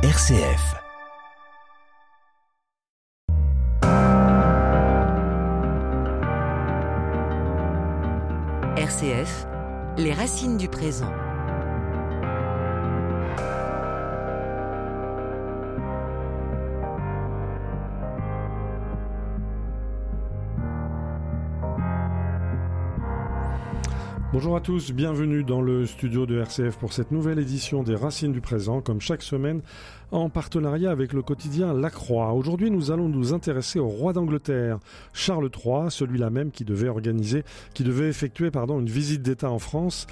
RCF. RCF, les racines du présent. Bonjour à tous, bienvenue dans le studio de RCF pour cette nouvelle édition des Racines du Présent, comme chaque semaine, en partenariat avec le quotidien La Croix. Aujourd'hui, nous allons nous intéresser au roi d'Angleterre, Charles III, celui-là même qui devait organiser, qui devait effectuer, pardon, une visite d'État en France.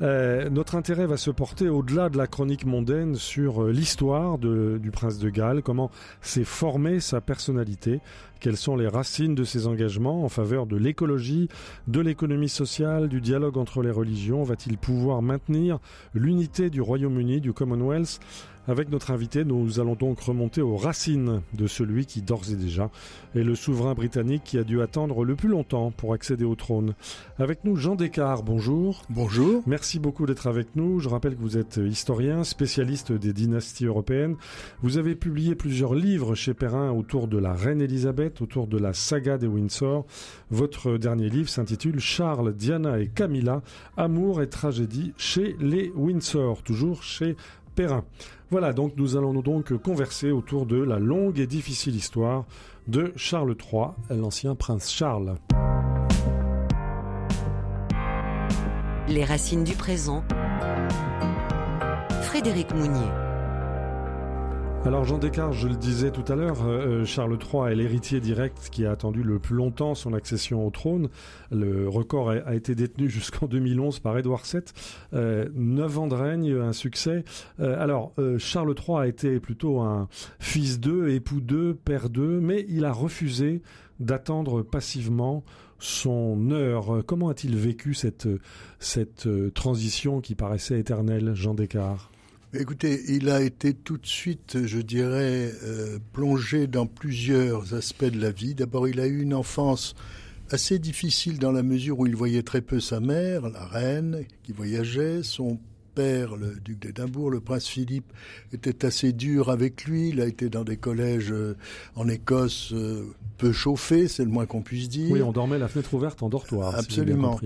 Euh, notre intérêt va se porter au-delà de la chronique mondaine sur euh, l'histoire du prince de Galles, comment s'est formée sa personnalité, quelles sont les racines de ses engagements en faveur de l'écologie, de l'économie sociale, du dialogue entre les religions. Va-t-il pouvoir maintenir l'unité du Royaume-Uni, du Commonwealth? Avec notre invité, nous allons donc remonter aux racines de celui qui d'ores et déjà est le souverain britannique qui a dû attendre le plus longtemps pour accéder au trône. Avec nous, Jean Descartes, bonjour. Bonjour. Merci beaucoup d'être avec nous. Je rappelle que vous êtes historien, spécialiste des dynasties européennes. Vous avez publié plusieurs livres chez Perrin autour de la reine Elisabeth, autour de la saga des Windsor. Votre dernier livre s'intitule Charles, Diana et Camilla, Amour et tragédie chez les Windsor, toujours chez Perrin. Voilà, donc nous allons donc converser autour de la longue et difficile histoire de Charles III, l'ancien prince Charles. Les racines du présent. Frédéric Mounier. Alors Jean Descartes, je le disais tout à l'heure, euh, euh, Charles III est l'héritier direct qui a attendu le plus longtemps son accession au trône. Le record a, été détenu jusqu'en 2011 par Édouard VII. Euh, neuf ans de règne, un succès. alors Charles III a été plutôt un fils d'eux, époux d'eux, père d'eux, mais il a refusé d'attendre passivement son heure. Comment a-t-il vécu cette, cette transition qui paraissait éternelle, Jean Descartes? Écoutez, il a été tout de suite, je dirais, euh, plongé dans plusieurs aspects de la vie. D'abord, il a eu une enfance assez difficile dans la mesure où il voyait très peu sa mère, la reine, qui voyageait, son père, le duc d'Édimbourg, le prince Philippe, était assez dur avec lui. Il a été dans des collèges euh, en Écosse euh, peu chauffés, c'est le moins qu'on puisse dire. Oui, on dormait la fenêtre ouverte en dortoir. Absolument.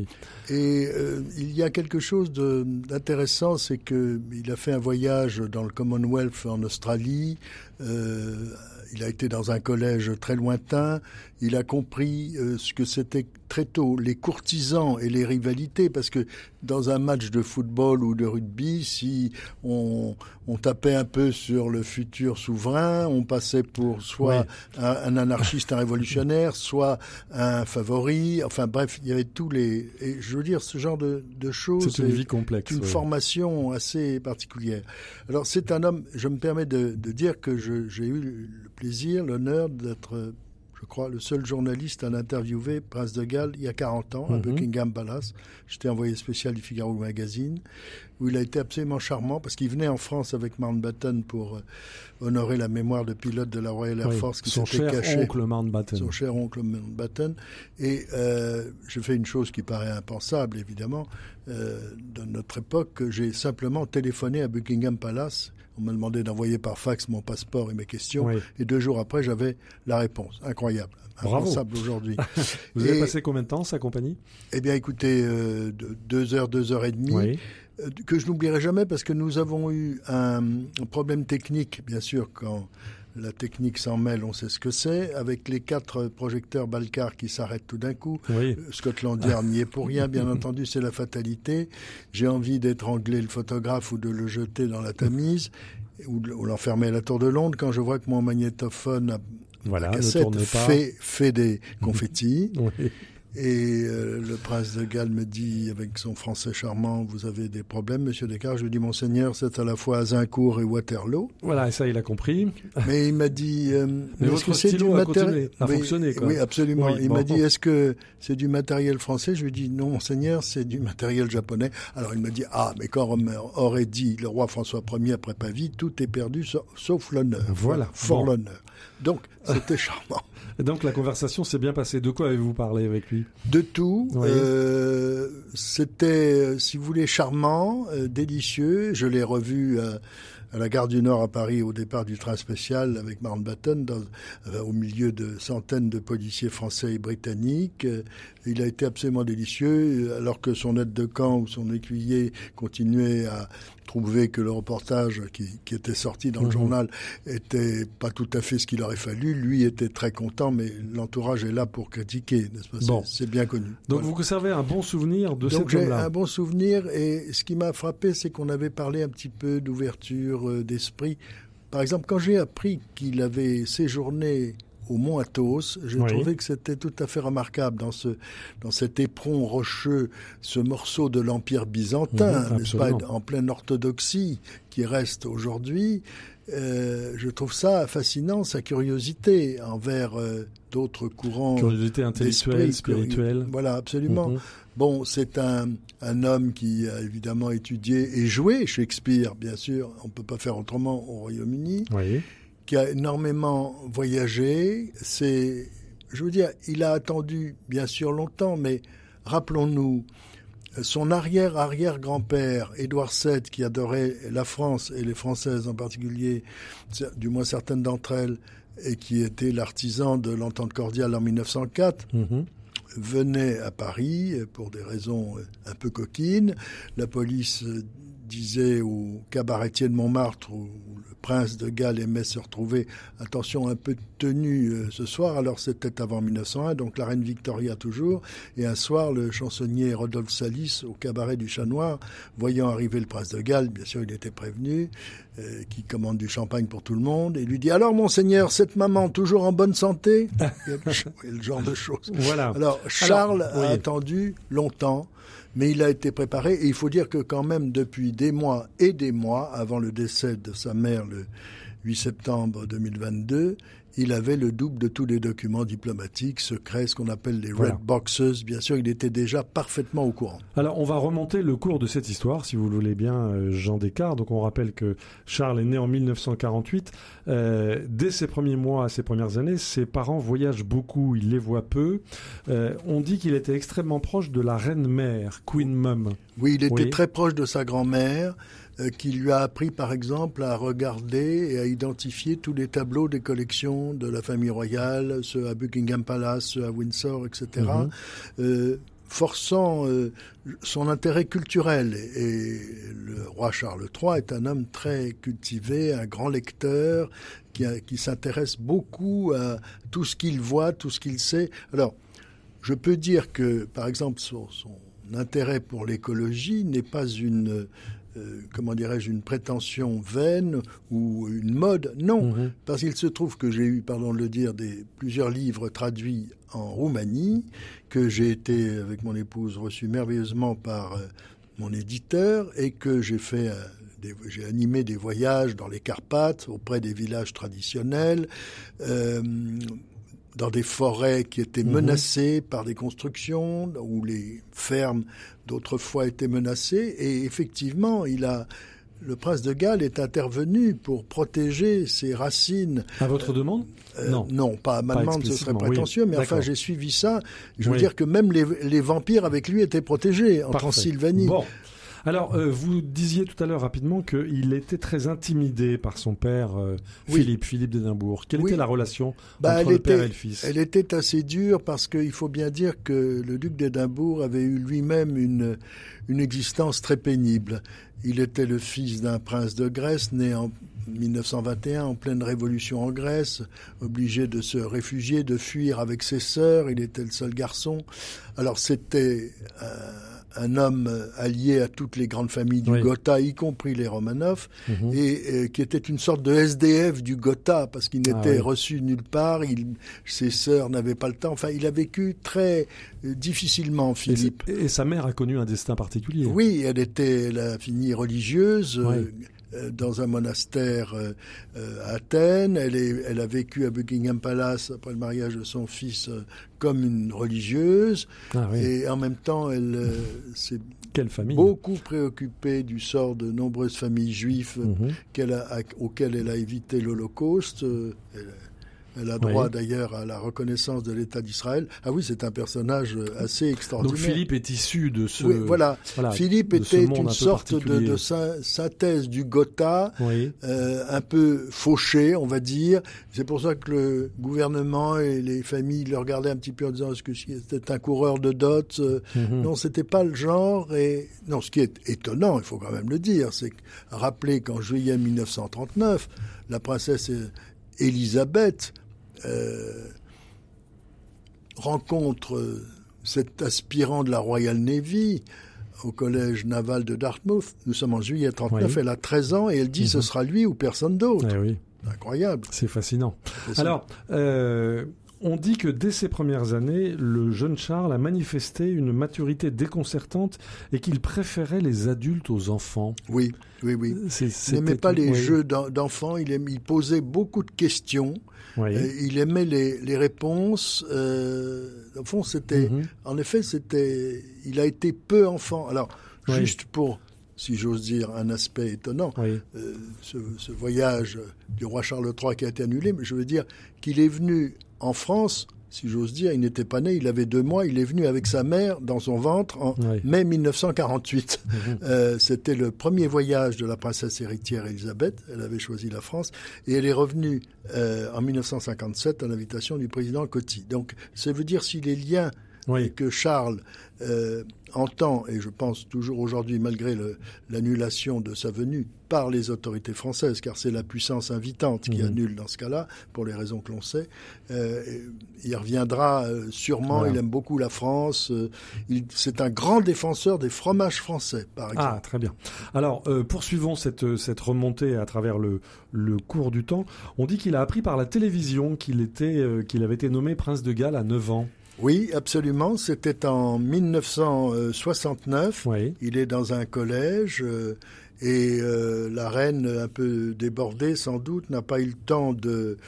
Et euh, il y a quelque chose d'intéressant, c'est qu'il a fait un voyage dans le Commonwealth en Australie. il a été dans un collège très lointain. Il a compris ce que c'était très tôt les courtisans et les rivalités, parce que dans un match de football ou de rugby, si on, on tapait un peu sur le futur souverain, on passait pour soit un, anarchiste, un révolutionnaire, soit un favori. Enfin bref, il y avait tous les. Et je veux dire, ce genre de, de choses. C'est une vie complexe. Une formation assez particulière. Alors c'est un homme. Je me permets de, de dire que j'ai eu le plaisir, l'honneur d'être je crois, le seul journaliste à l'interviewer, Prince de Galles, il y a 40 ans, à mhm. Buckingham Palace. J'étais envoyé spécial du Figaro Magazine, où il a été absolument charmant, parce qu'il venait en France avec Mountbatten pour euh, honorer la mémoire de pilote de la Royal Air Force qui s'était caché. Son cher oncle Mountbatten. Son cher oncle Mountbatten. Et euh, je fais une chose qui paraît impensable, évidemment, euh, de notre époque, j'ai simplement téléphoné à Buckingham Palace on m'a demandé d'envoyer par fax mon passeport et mes questions. Et deux jours après, j'avais la réponse. Incroyable. Impensable aujourd'hui. Vous avez passé combien de temps sa compagnie? Eh bien, écoutez, euh, deux heures, deux heures et demie. Euh, que je n'oublierai jamais parce que nous avons eu un, un problème technique, bien sûr, quand la technique s'en mêle, on sait ce que c'est. Avec les quatre projecteurs Balcar qui s'arrêtent tout d'un coup, oui. Euh, Scotland Yard n'y est pour rien, bien entendu, c'est la fatalité. J'ai envie d'étrangler le photographe ou de le jeter dans la Tamise ou, l'enfermer à la Tour de Londres quand je vois que mon magnétophone a voilà, cassette fait, fait des confettis. oui. Et euh, le prince de Galles me dit, avec son français charmant, vous avez des problèmes, monsieur Descartes? Je lui dis, monseigneur, c'est à la fois Azincourt et Waterloo. Voilà, ça, il a compris. Mais il m'a dit, euh, mais est-ce que c'est du matériel a oui, fonctionné, quoi. Oui, absolument. il m'a dit, est-ce que c'est du matériel français? Je lui dis, non, monseigneur, c'est du matériel japonais. Alors il m'a dit, ah, mais quand aurait dit le roi François Ier après Pavie, tout est perdu sauf, l'honneur. Voilà. Fort l'honneur. Donc, c'était charmant. donc la conversation s'est bien passée. De quoi avez-vous parlé avec lui? De tout. Euh, c'était, si vous voulez, charmant, euh, délicieux. Je l'ai revu à la gare du Nord à Paris au départ du train spécial avec Mountbatten, euh, au milieu de centaines de policiers français et britanniques. Euh, il a été absolument délicieux, alors que son aide de camp ou son écuyer continuait à trouver que le reportage qui, qui était sorti dans le mhm. journal était pas tout à fait ce qu'il aurait fallu. Lui était très content, mais l'entourage est là pour critiquer, n'est-ce pas? Bon. C'est bien connu. Donc vous conservez un bon souvenir de Donc cet homme-là un bon souvenir, et ce qui m'a frappé, c'est qu'on avait parlé un petit peu d'ouverture euh, d'esprit. Par exemple, quand j'ai appris qu'il avait séjourné au mont Athos. J'ai trouvé que c'était tout à fait remarquable dans ce dans cet éperon rocheux, ce morceau de l'empire byzantin, mhm, n'est-ce pas, en pleine orthodoxie qui reste aujourd'hui. Euh, je trouve ça fascinant, sa curiosité envers euh, d'autres courants. Curiosité intellectuelle, spirituelle. Voilà, absolument. Mhm. Bon, c'est un, un homme qui a évidemment étudié et joué Shakespeare, bien sûr. On ne peut pas faire autrement au Royaume-Uni. Oui qui a énormément voyagé. C'est, je veux dire, il a attendu bien sûr longtemps, mais rappelons-nous, son arrière-arrière-grand-père, Édouard VII, qui adorait la France et les Françaises en particulier, du moins certaines d'entre elles, et qui était l'artisan de l'entente cordiale en 1904, mm-hmm. venait à Paris pour des raisons un peu coquines. La police disait au cabaretier de Montmartre où le prince de Galles aimait se retrouver, attention, un peu tenu euh, ce soir. Alors c'était avant 1901, donc la reine Victoria toujours. Et un soir, le chansonnier Rodolphe Salis au cabaret du Chat Noir, voyant arriver le prince de Galles, bien sûr il était prévenu, euh, qui commande du champagne pour tout le monde, et lui dit alors monseigneur, cette maman toujours en bonne santé? Le genre de choses. Voilà. Alors Charles a attendu longtemps mais il a été préparé et il faut dire que quand même depuis des mois et des mois avant le décès de sa mère le 8 septembre 2022, il avait le double de tous les documents diplomatiques secrets, ce qu'on appelle les red boxes. Bien sûr, il était déjà parfaitement au courant. Alors, on va remonter le cours de cette histoire, si vous le voulez bien, euh, Jean Descartes. Donc, on rappelle que Charles est né en 1948. Euh, dès ses premiers mois, ses premières années, ses parents voyagent beaucoup, il les voit peu. Euh, on dit qu'il était extrêmement proche de la reine mère, Queen Mum. Oui, il était très proche de sa grand-mère. Euh, qui lui a appris par exemple à regarder et à identifier tous les tableaux des collections de la famille royale, ceux à Buckingham Palace, ceux à Windsor, etc. Mhm. Euh, forçant euh, son intérêt culturel. Et, le roi Charles III est un homme très cultivé, un grand lecteur, qui, qui s'intéresse beaucoup à tout ce qu'il voit, tout ce qu'il sait. Alors, je peux dire que, par exemple, son, son intérêt pour l'écologie n'est pas une euh, comment dirais-je, une prétention vaine ou une mode. Non, mhm. parce qu'il se trouve que j'ai eu, pardon de le dire, des, plusieurs livres traduits en Roumanie, que j'ai été, avec mon épouse, reçu merveilleusement par euh, mon éditeur et que j'ai fait euh, j'ai animé des voyages dans les Carpates auprès des villages traditionnels, dans des forêts qui étaient mhm. menacées par des constructions, où les fermes d'autrefois étaient menacées. Et effectivement, il a, le prince de Galles est intervenu pour protéger ses racines. À votre demande euh, Non. Non, pas à ma demande, ce serait prétentieux, mais enfin j'ai suivi ça. Je veux dire que même les, les, vampires avec lui étaient protégés en Transylvanie. Bon. Alors, euh, vous disiez tout à l'heure rapidement qu'il était très intimidé par son père, euh, Philippe, Philippe d'Édimbourg. Quelle était la relation bah, entre le père et le fils? Elle était assez dure parce qu'il faut bien dire que le duc d'Édimbourg avait eu lui-même une, une existence très pénible. Il était le fils d'un prince de Grèce, né en 1921 en pleine révolution en Grèce, obligé de se réfugier, de fuir avec ses sœurs. Il était le seul garçon. Alors c'était un homme allié à toutes les grandes familles du Gotha, y compris les Romanov, mhm. et, qui était une sorte de SDF du Gotha, parce qu'il ah n'était reçu nulle part, il, ses sœurs n'avaient pas le temps. Enfin, il a vécu très euh, difficilement, Philippe. Et, sa mère a connu un destin particulier. Oui, elle était la finie religieuse. Euh, euh, dans un monastère euh, euh, à Athènes. Elle, est, elle a vécu à Buckingham Palace après le mariage de son fils comme une religieuse. Ah Et en même temps, elle s'est beaucoup préoccupée du sort de nombreuses familles juives mhm. qu'elle a, auxquelles elle a évité l'Holocauste. Elle a droit d'ailleurs à la reconnaissance de l'État d'Israël. Ah oui, c'est un personnage assez extraordinaire. Donc Philippe est issu de ce. Oui, voilà. Philippe était une sorte de, de, synthèse du Gotha, euh, un peu fauché, on va dire. C'est pour ça que le gouvernement et les familles le regardaient un petit peu en disant est-ce que c'était un coureur de dot euh, mhm. Non, c'était pas le genre. Et non, ce qui est étonnant, il faut quand même le dire, c'est rappeler qu'en juillet 1939, la princesse Élisabeth euh, rencontre cet aspirant de la Royal Navy au collège naval de Dartmouth. Nous sommes en juillet 39, elle a 13 ans et elle dit ce mhm. sera lui ou personne d'autre. Eh oui. Incroyable. C'est fascinant. Alors, euh, on dit que dès ses premières années, le jeune Charles a manifesté une maturité déconcertante et qu'il préférait les adultes aux enfants. Oui, oui, oui. Il n'aimait pas les jeux d'enfants, il, il posait beaucoup de questions. Il aimait les, réponses. Euh, au fond, c'était, mhm. en effet, c'était, il a été peu enfant. Alors, juste pour, si j'ose dire, un aspect étonnant, euh, ce, voyage du roi Charles III qui a été annulé, mais je veux dire qu'il est venu en France si j'ose dire, il n'était pas né, il avait deux mois, il est venu avec sa mère dans son ventre en mai 1948. Mhm. Euh, c'était le premier voyage de la princesse héritière Elisabeth, elle avait choisi la France, et elle est revenue euh, en 1957 à l'invitation du président Coty. Donc ça veut dire si les liens que Charles euh, entend, et je pense toujours aujourd'hui, malgré l'annulation de sa venue par les autorités françaises, car c'est la puissance invitante qui mhm. annule dans ce cas-là, pour les raisons que l'on sait, euh, il reviendra euh, sûrement, il aime beaucoup la France, c'est un grand défenseur des fromages français, par ah, exemple. Ah, très bien. Alors, poursuivons cette, cette remontée à travers le, le cours du temps. On dit qu'il a appris par la télévision qu'il était, qu'il avait été nommé prince de Galles à 9 ans. Oui, absolument. C'était en 1969. Il est dans un collège euh, et euh, la reine, un peu débordée sans doute, n'a pas eu le temps de,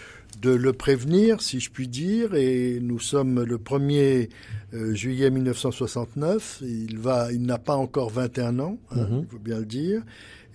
de le prévenir, si je puis dire. Et nous sommes le 1er euh, juillet 1969. Il, va, il n'a pas encore 21 ans, hein, mhm. il faut bien le dire.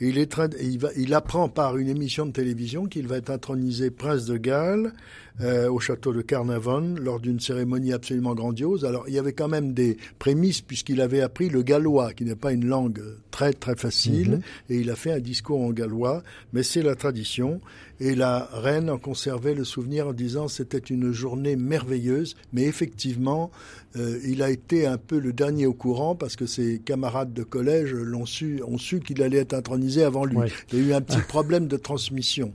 Et il, est il, va, il apprend par une émission de télévision qu'il va être intronisé prince de Galles euh, au château de Carnarvon lors d'une cérémonie absolument grandiose. Alors il y avait quand même des prémices puisqu'il avait appris le gallois, qui n'est pas une langue très très facile, mhm. et il a fait un discours en gallois, mais c'est la tradition. Et la reine en conservait le souvenir en disant c'était une journée merveilleuse, mais effectivement, euh, il a été un peu le dernier au courant parce que ses camarades de collège l'ont su, ont su qu'il allait être intronisé avant lui. Il y a eu un petit problème de transmission.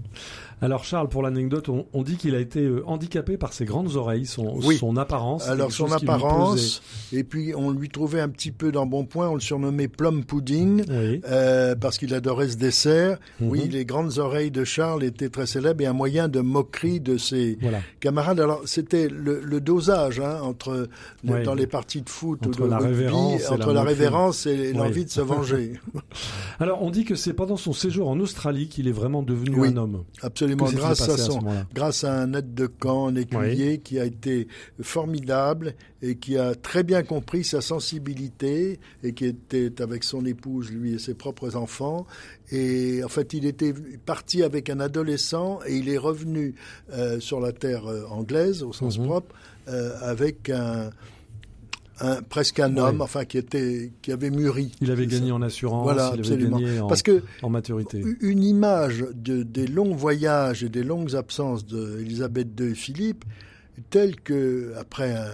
Alors Charles, pour l'anecdote, on, dit qu'il a été euh, handicapé par ses grandes oreilles, son, son apparence. Alors son apparence, et puis on lui trouvait un petit peu d'embonpoint, on le surnommait plum pudding, euh, parce qu'il adorait ce dessert. Mhm. Oui, les grandes oreilles de Charles étaient très célèbres et un moyen de moquerie de ses camarades. Alors c'était le, dosage hein, entre dans les parties de foot entre la révérence, entre la, révérence et l'envie de se venger. Alors on dit que c'est pendant son séjour en Australie qu'il est vraiment devenu un homme. Absolument absolument grâce à, son, grâce à un aide de camp, un écuyer qui a été formidable et qui a très bien compris sa sensibilité et qui était avec son épouse, lui et ses propres enfants. Et en fait, il était parti avec un adolescent et il est revenu euh, sur la terre euh, anglaise au sens mhm. propre euh, avec un un, presque un homme, enfin qui était, qui avait mûri. Il avait gagné en assurance, voilà, il absolument. avait gagné en, Parce que en maturité. Une image de, des longs voyages et des longues absences d'Elisabeth II et Philippe, telle que après un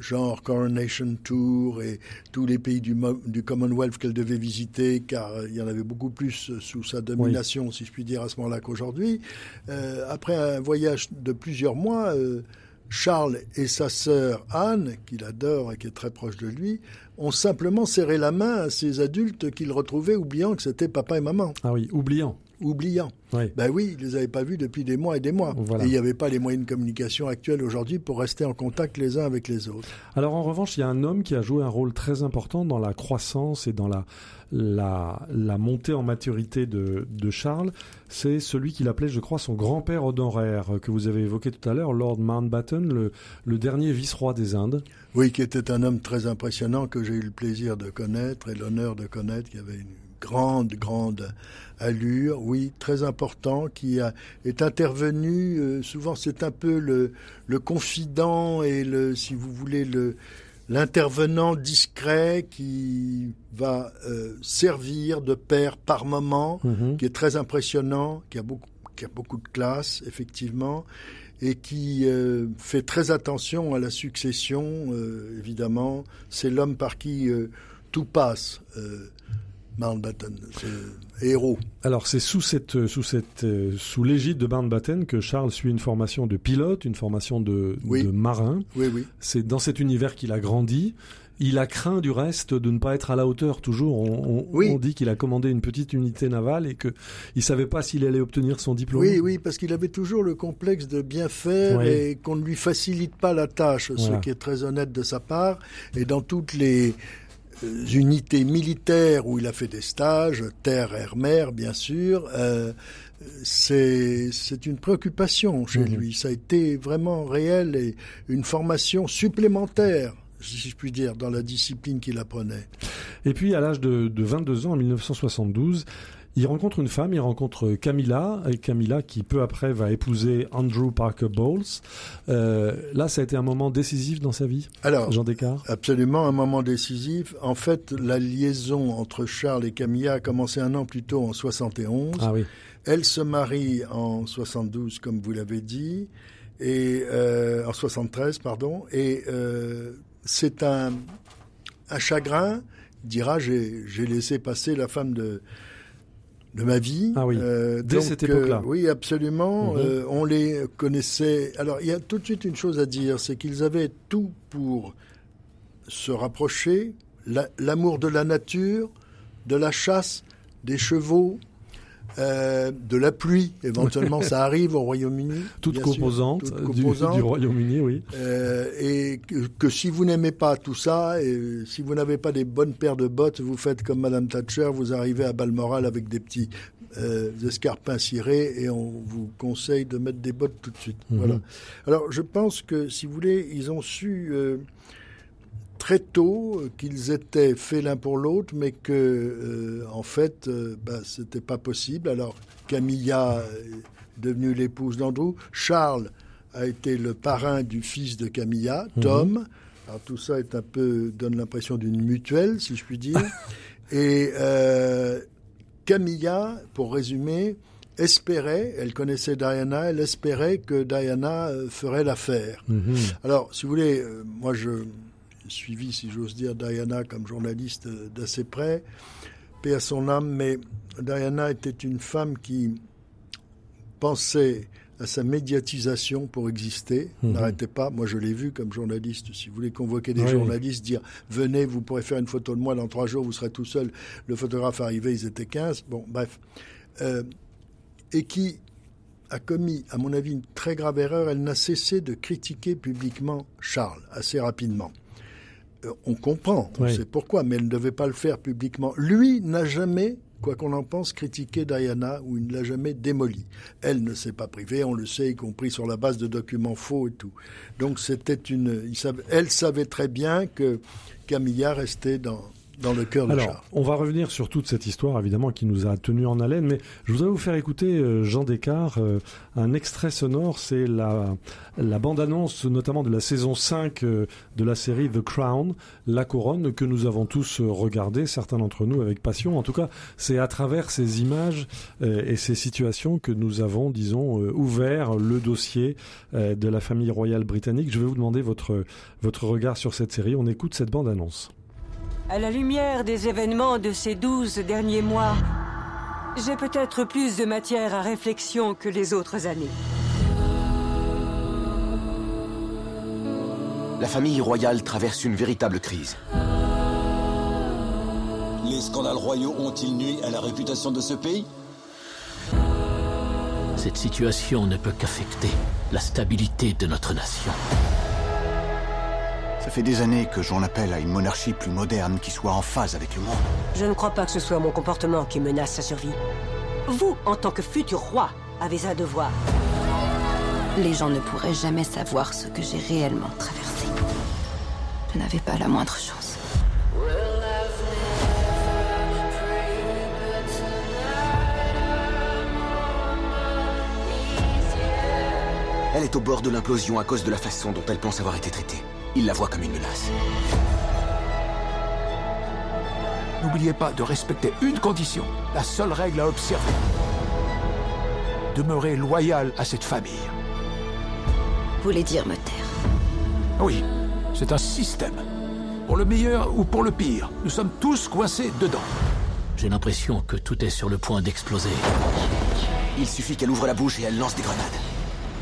genre Coronation Tour et tous les pays du, du Commonwealth qu'elle devait visiter, car il y en avait beaucoup plus sous sa domination, si je puis dire, à ce moment-là qu'aujourd'hui. Euh, après un voyage de plusieurs mois. Euh, Charles et sa sœur Anne, qu'il adore et qui est très proche de lui, ont simplement serré la main à ces adultes qu'ils retrouvaient oubliant que c'était papa et maman. Ah oui, oubliant. Oubliant. Oui. Ben oui, ils les avaient pas vus depuis des mois et des mois. Et il n'y avait pas les moyens de communication actuels aujourd'hui pour rester en contact les uns avec les autres. Alors en revanche, il y a un homme qui a joué un rôle très important dans la croissance et dans la, la, la montée en maturité de, de Charles, c'est celui qu'il appelait, je crois, son grand-père honoraire, que vous avez évoqué tout à l'heure, Lord Mountbatten, le, le dernier vice-roi des Indes. Oui, qui était un homme très impressionnant que j'ai eu le plaisir de connaître et l'honneur de connaître, qui avait une grande, grande allure, oui, très important, qui a, est intervenu, euh, souvent c'est un peu le, le confident et le, si vous voulez, le, l'intervenant discret qui va euh, servir de père par moment, Mhm. qui est très impressionnant, qui a beaucoup, qui a beaucoup de classe, effectivement, et qui euh, fait très attention à la succession, euh, évidemment. C'est l'homme par qui euh, tout passe, Mountbatten, c'est héros. Alors c'est sous cette sous cette euh, sous l'égide de Mountbatten que Charles suit une formation de pilote, une formation de, Oui. de marin. Oui, oui. C'est dans cet univers qu'il a grandi. Il a craint du reste de ne pas être à la hauteur. Toujours, on, on- Oui. on dit qu'il a commandé une petite unité navale et que il savait pas s'il allait obtenir son diplôme. Oui, oui, parce qu'il avait toujours le complexe de bien faire Oui. et qu'on ne lui facilite pas la tâche, Voilà. ce qui est très honnête de sa part. Et dans toutes les euh, unités militaires où il a fait des stages, terre, air, mer, bien sûr, euh, c'est c'est une préoccupation chez Mhm. lui. Ça a été vraiment réel et une formation supplémentaire, si je puis dire, dans la discipline qu'il apprenait. Et puis à l'âge de, de 22 ans, en 1972, il rencontre une femme, il rencontre Camilla, et Camilla qui peu après va épouser Andrew Parker Bowles. Euh, là, ça a été un moment décisif dans sa vie, Alors, Jean Descartes? Absolument, un moment décisif. En fait, la liaison entre Charles et Camilla a commencé un an plus tôt, en 71. Ah oui. Elle se marie en 72, comme vous l'avez dit, et euh, en 73, pardon. Et euh, c'est un, un chagrin. Il dira j'ai j'ai laissé passer la femme de de ma vie. Ah oui. Euh, Dès donc, cette époque-là. euh, oui, absolument. Mhm. Euh, on les connaissait. Alors, il y a tout de suite une chose à dire, c'est qu'ils avaient tout pour se rapprocher, la- l'amour de la nature, de la chasse, des chevaux, euh, de la pluie. Éventuellement, ça arrive au Royaume-Uni. Toute sûr, composante, toute composante. Du, Royaume-Uni, oui. Euh, et que, que si vous n'aimez pas tout ça, et si vous n'avez pas des bonnes paires de bottes, vous faites comme Madame Thatcher, vous arrivez à Balmoral avec des petits euh, escarpins cirés et on vous conseille de mettre des bottes tout de suite. Mhm. Voilà. Alors je pense que si vous voulez, ils ont su euh, très tôt euh, qu'ils étaient faits l'un pour l'autre, mais que euh, en fait, euh, bah, c'était pas possible. Alors Camilla est devenue l'épouse d'Andrew, Charles a été le parrain du fils de Camilla, Mhm. Tom. Alors tout ça est un peu donne l'impression d'une mutuelle, si je puis dire. Et euh, Camilla, pour résumer, espérait, elle connaissait Diana, elle espérait que Diana ferait l'affaire. Mhm. Alors, si vous voulez, moi je suivi, si j'ose dire, Diana comme journaliste euh, d'assez près, paix à son âme, mais Diana était une femme qui pensait à sa médiatisation pour exister, Mhm. n'arrêtait pas. Moi, je l'ai vu comme journaliste. Si vous voulez convoquer des Oui. journalistes, dire venez, vous pourrez faire une photo de moi dans trois jours, vous serez tout seul. Le photographe arrivait, ils étaient 15. Bon, bref. Euh, et qui a commis, à mon avis, une très grave erreur. Elle n'a cessé de critiquer publiquement Charles assez rapidement. Euh, on comprend, on Oui. sait pourquoi, mais elle ne devait pas le faire publiquement. Lui n'a jamais, quoi qu'on en pense, critiqué Diana ou il ne l'a jamais démoli. Elle ne s'est pas privée, on le sait, y compris sur la base de documents faux et tout. Donc c'était une, il savait- elle savait très bien que Camilla restait dans dans le cœur de Alors, on va revenir sur toute cette histoire, évidemment, qui nous a tenus en haleine, mais je voudrais vous faire écouter, euh, Jean Descartes, euh, un extrait sonore, c'est la, la bande-annonce, notamment de la saison 5 euh, de la série The Crown, La Couronne, que nous avons tous regardé, certains d'entre nous avec passion. En tout cas, c'est à travers ces images et ces situations que nous avons, disons, ouvert le dossier de la famille royale britannique. Je vais vous demander votre, votre regard sur cette série. On écoute cette bande-annonce. À la lumière des événements de ces douze derniers mois, j'ai peut-être plus de matière à réflexion que les autres années. La famille royale traverse une véritable crise. Les scandales royaux ont-ils nui à la réputation de ce pays? Cette situation ne peut qu'affecter la stabilité de notre nation. Ça fait des années que j'en appelle à une monarchie plus moderne qui soit en phase avec le monde. Je ne crois pas que ce soit mon comportement qui menace sa survie. Vous, en tant que futur roi, avez un devoir. Les gens ne pourraient jamais savoir ce que j'ai réellement traversé. Je n'avais pas la moindre chance. Elle est au bord de l'implosion à cause de la façon dont elle pense avoir été traitée. Il la voit comme une menace. N'oubliez pas de respecter une condition, la seule règle à observer. Demeurez loyal à cette famille. Vous voulez dire me taire Oui, c'est un système. Pour le meilleur ou pour le pire, nous sommes tous coincés dedans. J'ai l'impression que tout est sur le point d'exploser. Il suffit qu'elle ouvre la bouche et elle lance des grenades.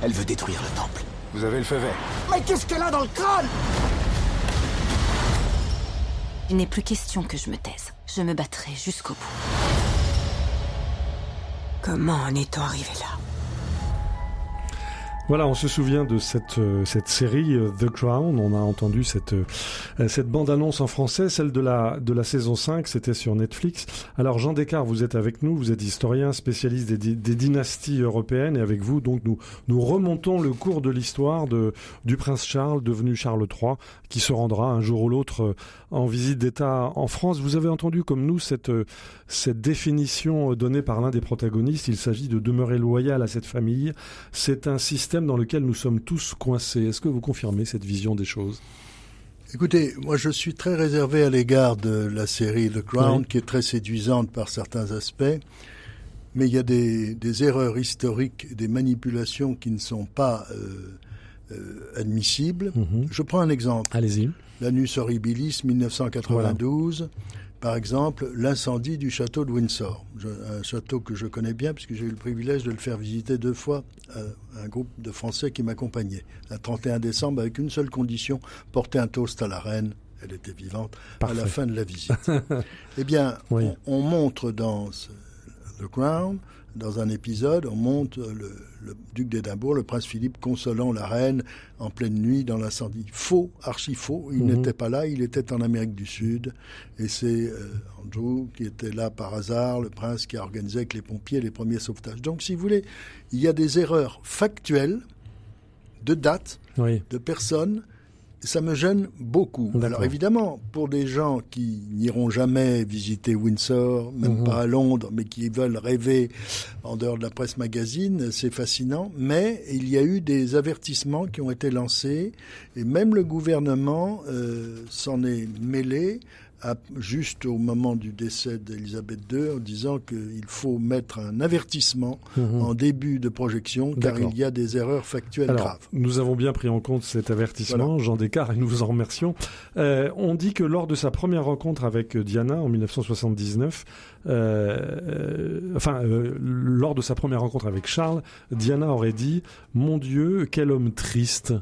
Elle veut détruire le temple. Vous avez le feu vert. Mais qu'est-ce qu'elle a dans le crâne? Il n'est plus question que je me taise. Je me battrai jusqu'au bout. Comment en est-on arrivé là? Voilà, on se souvient de cette, euh, cette série euh, The Crown. On a entendu cette, euh, cette bande-annonce en français, celle de la, de la saison 5, c'était sur Netflix. Alors Jean Descartes, vous êtes avec nous, vous êtes historien, spécialiste des, des dynasties européennes, et avec vous, donc, nous, nous remontons le cours de l'histoire du prince Charles, devenu Charles III, qui se rendra un jour ou l'autre en visite d'État en France. Vous avez entendu, comme nous, cette, cette définition donnée par l'un des protagonistes. Il s'agit de demeurer loyal à cette famille. C'est un système dans lequel nous sommes tous coincés. Est-ce que vous confirmez cette vision des choses? Écoutez, moi je suis très réservé à l'égard de la série The Crown, oui. qui est très séduisante par certains aspects, mais il y a des, des erreurs historiques, des manipulations qui ne sont pas euh, euh, admissibles. Mm -hmm. Je prends un exemple. Allez-y. L'Anus Horribilis 1992. Voilà par exemple, l'incendie du château de Windsor, un château que je connais bien puisque j'ai eu le privilège de le faire visiter deux fois à un groupe de Français qui m'accompagnait. Un 31 décembre, avec une seule condition, porter un toast à la reine, elle était vivante, Parfait. à la fin de la visite. eh bien, oui. on, on, montre dans The Crown, dans un épisode, on monte le, le duc d'Édimbourg, le prince Philippe, consolant la reine en pleine nuit dans l'incendie. Faux, archi faux. Il mm -hmm. n'était pas là, il était en Amérique du Sud. Et c'est euh, Andrew qui était là par hasard, le prince qui a organisé avec les pompiers les premiers sauvetages. Donc, si vous voulez, il y a des erreurs factuelles de date, oui. de personnes ça me gêne beaucoup. Alors évidemment, pour des gens qui n'iront jamais visiter Windsor, même mmh. pas à Londres, mais qui veulent rêver en dehors de la presse magazine, c'est fascinant. Mais il y a eu des avertissements qui ont été lancés et même le gouvernement euh, s'en est mêlé juste au moment du décès d'Elisabeth II en disant qu'il faut mettre un avertissement mmh. en début de projection car il y a des erreurs factuelles Alors, graves. Nous avons bien pris en compte cet avertissement, voilà. Jean Descartes, et nous vous en remercions. Euh, on dit que lors de sa première rencontre avec Diana en 1979, euh, enfin, euh, lors de sa première rencontre avec Charles, Diana aurait dit Mon Dieu, quel homme triste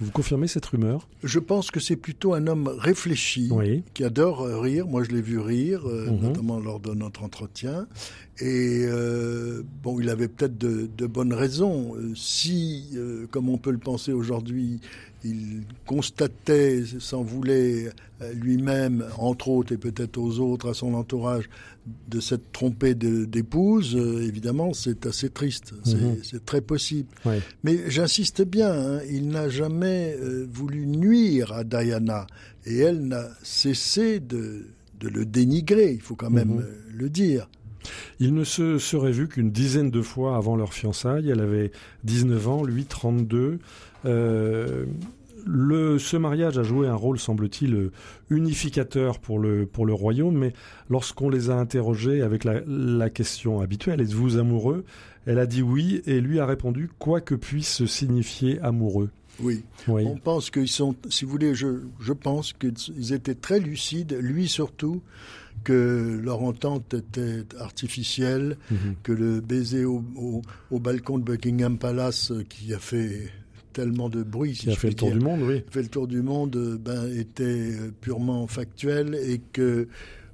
vous confirmez cette rumeur Je pense que c'est plutôt un homme réfléchi, oui. qui adore rire. Moi, je l'ai vu rire, euh, -hmm. notamment lors de notre entretien. Et euh, bon, il avait peut-être de, de, bonnes raisons. Si, euh, comme on peut le penser aujourd'hui, il constatait, s'en voulait lui-même, entre autres, et peut-être aux autres, à son entourage, de s'être trompé d'épouse, euh, évidemment, c'est assez triste. C'est -hmm. très possible. Mais j'insiste bien, hein, il n'a jamais euh, voulu nuire à Diana et elle n'a cessé de, de, le dénigrer, il faut quand même -hmm. le dire. Ils ne se seraient vus qu'une dizaine de fois avant leur fiançailles. Elle avait 19 ans, lui 32. Euh, le, ce mariage a joué un rôle, semble-t-il, unificateur pour le, pour le royaume, mais lorsqu'on les a interrogés avec la question habituelle, êtes-vous amoureux? Elle a dit oui, et lui a répondu quoi que puisse signifier amoureux. Oui. oui. On pense qu'ils sont, si vous voulez, je, je pense qu'ils étaient très lucides, lui surtout, que leur entente était artificielle, -hmm. que le baiser au, au, au, balcon de Buckingham Palace qui a fait tellement de bruit, si qui a fait le tour dire, du monde, oui, fait le tour du monde, ben, était purement factuel et que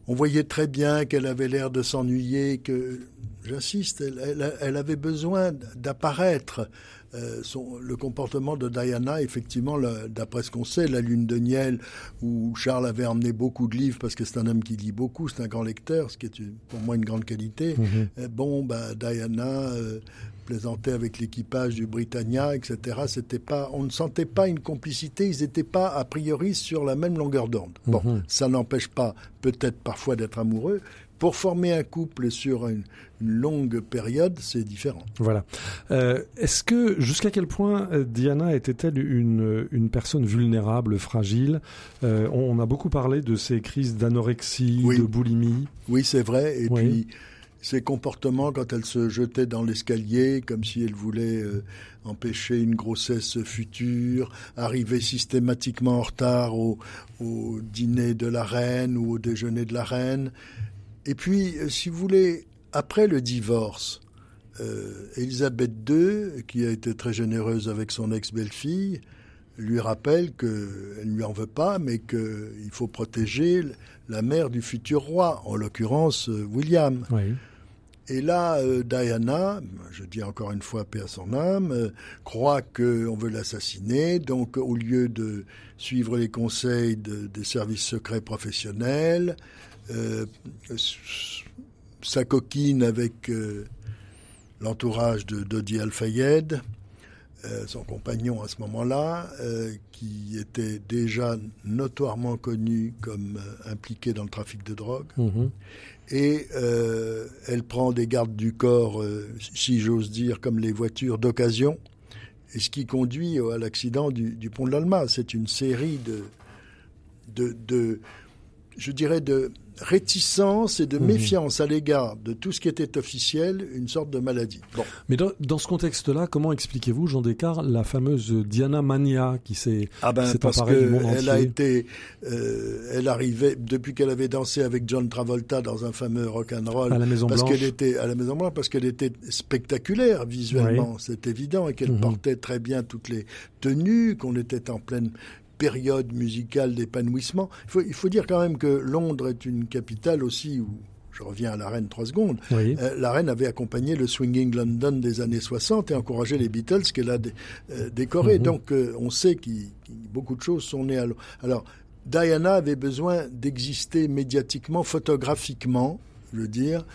on voyait très bien qu'elle avait l'air de s'ennuyer, que j'insiste, elle, elle, elle, avait besoin d'apparaître. Euh, son, le comportement de Diana, effectivement, d'après ce qu'on sait, la lune de miel, où Charles avait emmené beaucoup de livres, parce que c'est un homme qui lit beaucoup, c'est un grand lecteur, ce qui est pour moi une grande qualité. Mm -hmm. euh, bon, bah, Diana euh, plaisantait avec l'équipage du Britannia, etc. C'était pas, on ne sentait pas une complicité, ils n'étaient pas a priori sur la même longueur d'onde. Bon, mm -hmm. ça n'empêche pas peut-être parfois d'être amoureux, pour former un couple sur une, longue période, c'est différent. Voilà. Euh, est-ce que jusqu'à quel point euh, Diana était-elle une, une personne vulnérable, fragile? Euh, on, a beaucoup parlé de ces crises d'anorexie, de boulimie. Oui, c'est vrai. Et puis ses comportements quand elle se jetait dans l'escalier comme si elle voulait empêcher une grossesse future, arriver systématiquement en retard au, au, dîner de la reine ou au déjeuner de la reine. Et puis, si vous voulez, après le divorce, euh, Elisabeth II, qui a été très généreuse avec son ex-belle-fille, lui rappelle qu'elle ne lui en veut pas, mais qu'il faut protéger la mère du futur roi, en l'occurrence euh, William. Et là, euh, Diana, je dis encore une fois paix à son âme, croit qu'on veut l'assassiner. Donc, au lieu de suivre les conseils des services secrets professionnels, sa coquine avec euh, l'entourage de Dodi Al-Fayed, euh, son compagnon à ce moment-là, euh, qui était déjà notoirement connu comme impliqué dans le trafic de drogue. Mhm. Et elle prend des gardes du corps, si j'ose dire, comme les voitures d'occasion, et ce qui conduit à l'accident du, pont de l'Alma. C'est une série de, de, de, je dirais, de réticence et de mhm. méfiance à l'égard de tout ce qui était officiel, une sorte de maladie. Bon. Mais dans, ce contexte-là, comment expliquez-vous, Jean Descartes, la fameuse Diana Mania qui s'est ah ben, parce qu'elle a été, euh, elle arrivait depuis qu'elle avait dansé avec John Travolta dans un fameux rock and roll à la Maison parce qu'elle était à la Maison Blanche parce qu'elle était spectaculaire visuellement, c'est évident, et qu'elle mhm. portait très bien toutes les tenues, qu'on était en pleine période musicale d'épanouissement. Il faut, il faut dire quand même que Londres est une capitale aussi où je reviens à la reine trois secondes. Euh, la reine avait accompagné le Swinging London des années 60 et encouragé les Beatles qu'elle a euh, décoré. Mhm. Donc euh, on sait que beaucoup de choses sont nées à Alors Diana avait besoin d'exister médiatiquement, photographiquement, je veux dire,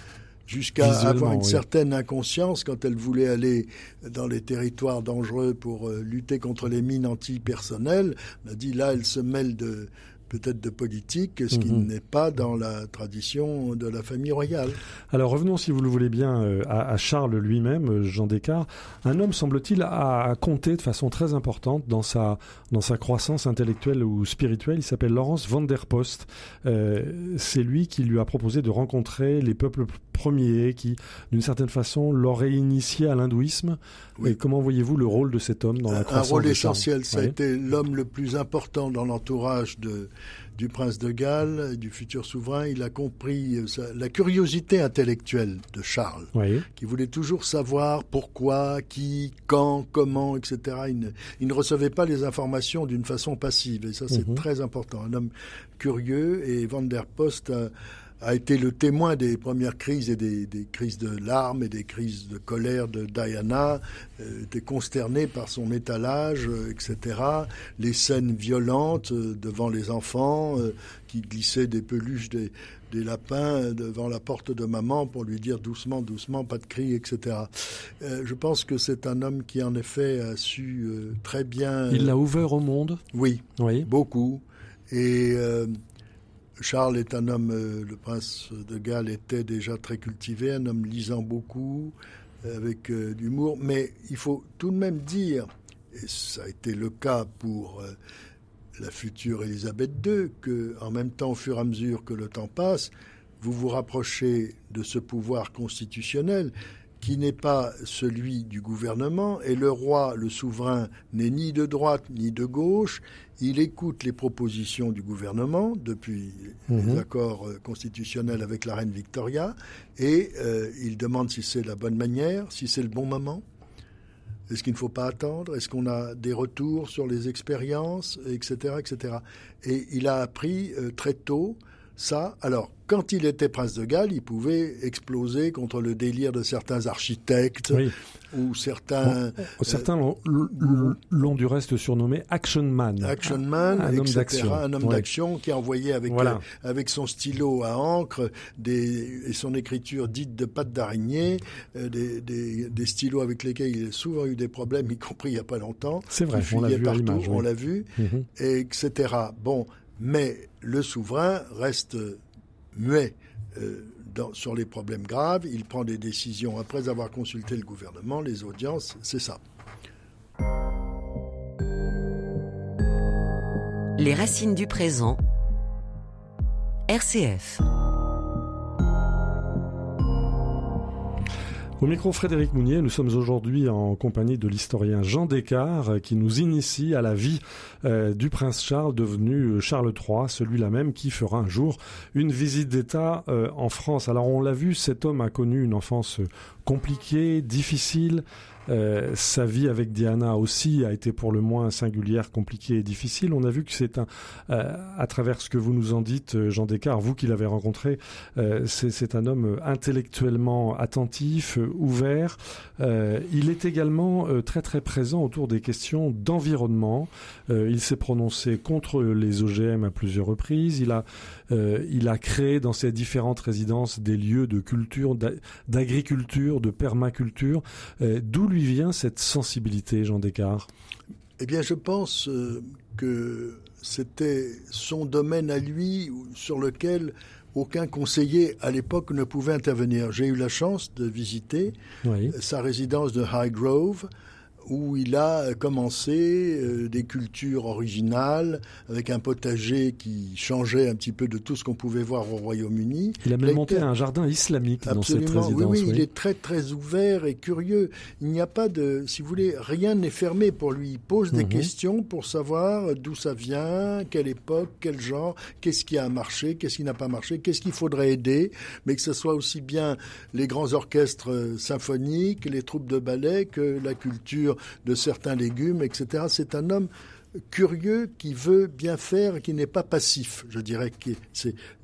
jusqu'à avoir une certaine inconscience quand elle voulait aller dans les territoires dangereux pour euh, lutter contre les mines antipersonnelles. On a dit là, elle se mêle de peut-être de politique, ce qui mhm. n'est pas dans la tradition de la famille royale. Alors revenons, si vous le voulez bien, euh, à, Charles lui-même, euh, Jean Descartes. Un homme, semble-t-il, a compté de façon très importante dans sa, dans sa croissance intellectuelle ou spirituelle. Il s'appelle Laurence van der Post. Euh, c'est lui qui lui a proposé de rencontrer les peuples premiers, qui, d'une certaine façon, l'aurait initié à l'hindouisme. Et comment voyez-vous le rôle de cet homme dans la croissance Un rôle essentiel. Ça a été l'homme le plus important dans l'entourage de du prince de Galles, du futur souverain, il a compris euh, la curiosité intellectuelle de Charles, qui voulait toujours savoir pourquoi, qui, quand, comment, etc. Il ne, recevait pas les informations d'une façon passive, et ça c'est mhm. très important. Un homme curieux, et Van der Post a été le témoin des premières crises et des, crises de larmes et des crises de colère de Diana, euh, était consterné par son étalage, euh, etc. Les scènes violentes euh, devant les enfants qui glissaient des peluches des, lapins devant la porte de maman pour lui dire doucement, doucement, pas de cris, etc. je pense que c'est un homme qui en effet a su très bien. Il l'a ouvert au monde? Oui, oui, beaucoup. Et Charles est un homme, euh, le prince de Galles était déjà très cultivé, un homme lisant beaucoup, avec euh, mais il faut tout de même dire, et ça a été le cas pour euh, la future Élisabeth II, que en même temps, au fur et à mesure que le temps passe, vous vous rapprochez de ce pouvoir constitutionnel qui n'est pas celui du gouvernement, et le roi, le souverain, n'est ni de droite ni de gauche, il écoute les propositions du gouvernement depuis les mhm. accords euh, constitutionnels avec la reine Victoria, et euh, il demande si c'est la bonne manière, si c'est le bon moment. Est-ce qu'il ne faut pas attendre? Est-ce qu'on a des retours sur les expériences, etc., etc. Et il a appris euh, très tôt ça. Alors, quand il était prince de Galles, il pouvait exploser contre le délire de certains architectes ou certains. certains l'ont du reste surnommé Action Man. Action Man, un, homme d'action. Un homme d'action qui envoyait avec, euh, avec son stylo à encre des, et son écriture dite de patte d'araignée, euh, des, des, stylos avec lesquels il a souvent eu des problèmes, y compris il n'y a pas longtemps. C'est vrai, on l'a vu partout, On l'a vu, mhm. etc. Bon, mais le souverain reste muet. Euh, sur les problèmes graves, il prend des décisions après avoir consulté le gouvernement, les audiences, c'est ça. Les racines du présent. RCF. Au micro Frédéric Mounier, nous sommes aujourd'hui en compagnie de l'historien Jean Descartes euh, qui nous initie à la vie euh, du prince Charles devenu euh, Charles III, celui-là même qui fera un jour une visite d'État en France. Alors on l'a vu, cet homme a connu une enfance compliquée, difficile, euh, sa vie avec Diana aussi a été pour le moins singulière, compliquée et difficile. On a vu que c'est un, euh, à travers ce que vous nous en dites, euh, Jean Descartes, vous qui l'avez rencontré, c'est un homme intellectuellement attentif, ouvert. il est également très très présent autour des questions d'environnement. il s'est prononcé contre les OGM à plusieurs reprises. Il a, il a créé dans ses différentes résidences des lieux de culture, d'agriculture, de permaculture, d'où lui vient cette sensibilité, Jean Descartes? Eh bien, je pense euh, que c'était son domaine à lui sur lequel aucun conseiller à l'époque ne pouvait intervenir. J'ai eu la chance de visiter sa résidence de Highgrove où il a commencé euh, des cultures originales avec un potager qui changeait un petit peu de tout ce qu'on pouvait voir au Royaume-Uni. Il a même monté un jardin islamique dans cette résidence. Oui, oui, il est très très ouvert et curieux. Il n'y a pas de, si vous voulez, rien n'est fermé pour lui. Il pose des mhm. questions pour savoir d'où ça vient, quelle époque, quel genre, qu'est-ce qui a marché, qu'est-ce qui n'a pas marché, qu'est-ce qu'il faudrait aider, mais que ce soit aussi bien les grands orchestres euh, symphoniques, les troupes de ballet que la culture de certains légumes, etc. C'est un homme curieux qui veut bien faire qui n'est pas passif. Je dirais que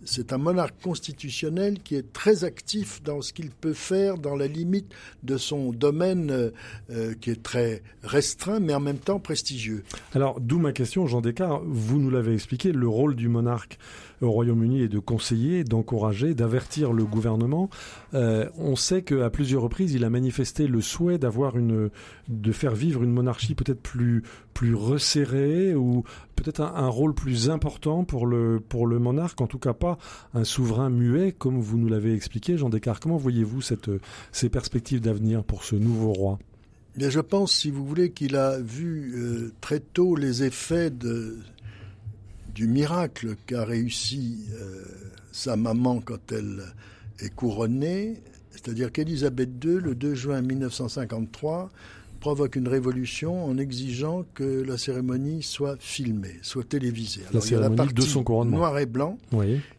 c'est un monarque constitutionnel qui est très actif dans ce qu'il peut faire dans la limite de son domaine euh, euh, qui est très restreint mais en même temps prestigieux. Alors d'où ma question Jean Descartes, vous nous l'avez expliqué, le rôle du monarque au Royaume-Uni est de conseiller, d'encourager, d'avertir le gouvernement. Euh, on sait qu'à plusieurs reprises, il a manifesté le souhait d'avoir une, de faire vivre une monarchie peut-être plus, plus resserrée ou peut-être un, rôle plus important pour le, pour le monarque, en tout cas pas un souverain muet, comme vous nous l'avez expliqué, Jean Descartes. Comment voyez-vous cette, ces perspectives d'avenir pour ce nouveau roi? Bien, je pense, si vous voulez, qu'il a vu euh, très tôt les effets de du miracle qu'a réussi euh, sa maman quand elle est couronnée, c'est-à-dire qu'Élisabeth II, le 2 juin 1953, provoque une révolution en exigeant que la cérémonie soit filmée, soit télévisée. Alors, il y a la partie de son couronnement. noir et blanc,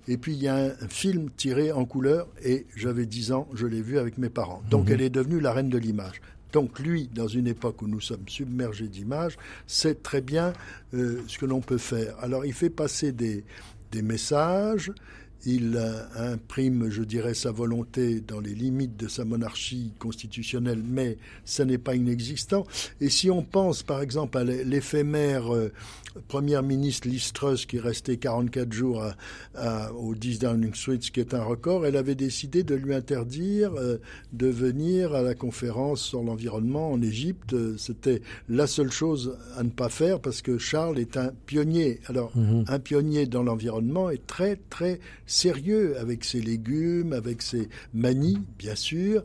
et puis il y a un film tiré en couleur, et j'avais 10 ans, je l'ai vu avec mes parents. Donc mhm. elle est devenue la reine de l'image. Donc lui, dans une époque où nous sommes submergés d'images, sait très bien euh, ce que l'on peut faire. Alors il fait passer des, des messages, il imprime, je dirais, sa volonté dans les limites de sa monarchie constitutionnelle, mais ça n'est pas inexistant. Et si on pense, par exemple, à l'éphémère euh, première ministre Liz Truss, qui restait 44 jours au 10 Downing Street, ce qui est un record, elle avait décidé de lui interdire euh, de venir à la conférence sur l'environnement en Égypte. C'était la seule chose à ne pas faire parce que Charles est un pionnier. Alors, mhm. un pionnier dans l'environnement est très, très sérieux avec ses légumes, avec ses manies, bien sûr.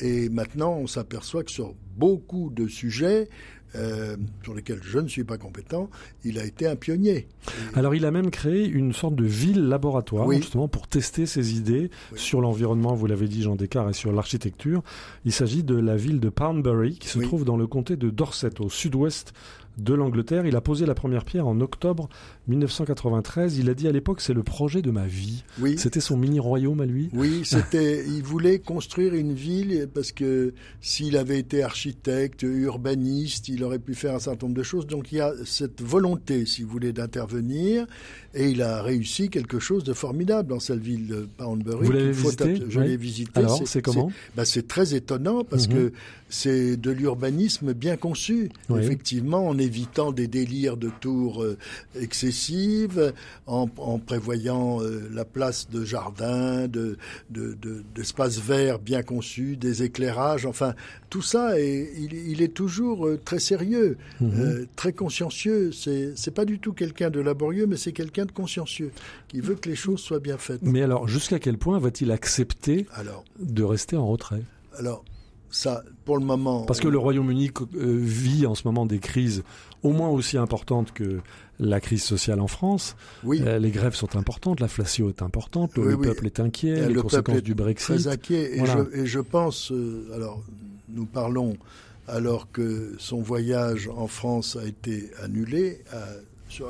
Et maintenant, on s'aperçoit que sur beaucoup de sujets, euh, sur lesquels je ne suis pas compétent, il a été un pionnier. Alors il a même créé une sorte de ville laboratoire justement pour tester ses idées sur l'environnement, vous l'avez dit Jean Descartes, et sur l'architecture. Il s'agit de la ville de Poundbury qui se trouve dans le comté de Dorset au sud-ouest de l'Angleterre. Il a posé la première pierre en octobre 1993. Il a dit à l'époque, c'est le projet de ma vie. Oui. C'était son mini royaume à lui. Oui, c'était. il voulait construire une ville parce que s'il avait été architecte, urbaniste, il aurait pu faire un certain nombre de choses. Donc il y a cette volonté, si vous voulez, d'intervenir. Et il a réussi quelque chose de formidable dans cette ville de Poundbury. Vous l'avez visité Je l'ai visité. Alors, c'est comment bah, C'est très étonnant parce mhm. que c'est de l'urbanisme bien conçu. Effectivement, en évitant des délires de tours euh, excessives, en, prévoyant euh, la place de jardins, de, d'espaces verts bien conçus, des éclairages. Enfin, tout ça, est, il, est toujours euh, très sérieux, mhm. très consciencieux. C'est c'est pas du tout quelqu'un de laborieux, mais c'est quelqu'un de consciencieux qui veut que les choses soient bien faites. Mais alors, jusqu'à quel point va-t-il accepter de rester en retrait? Alors, ça, pour le moment. Parce que le Royaume-Uni vit en ce moment des crises au moins aussi importantes que la crise sociale en France. Oui. Euh, les grèves sont importantes, l'inflation est importante, le, peuple est inquiet, les conséquences du Brexit. Très inquiet. Et, je, et je, pense, euh, alors nous parlons alors que son voyage en France a été annulé. À,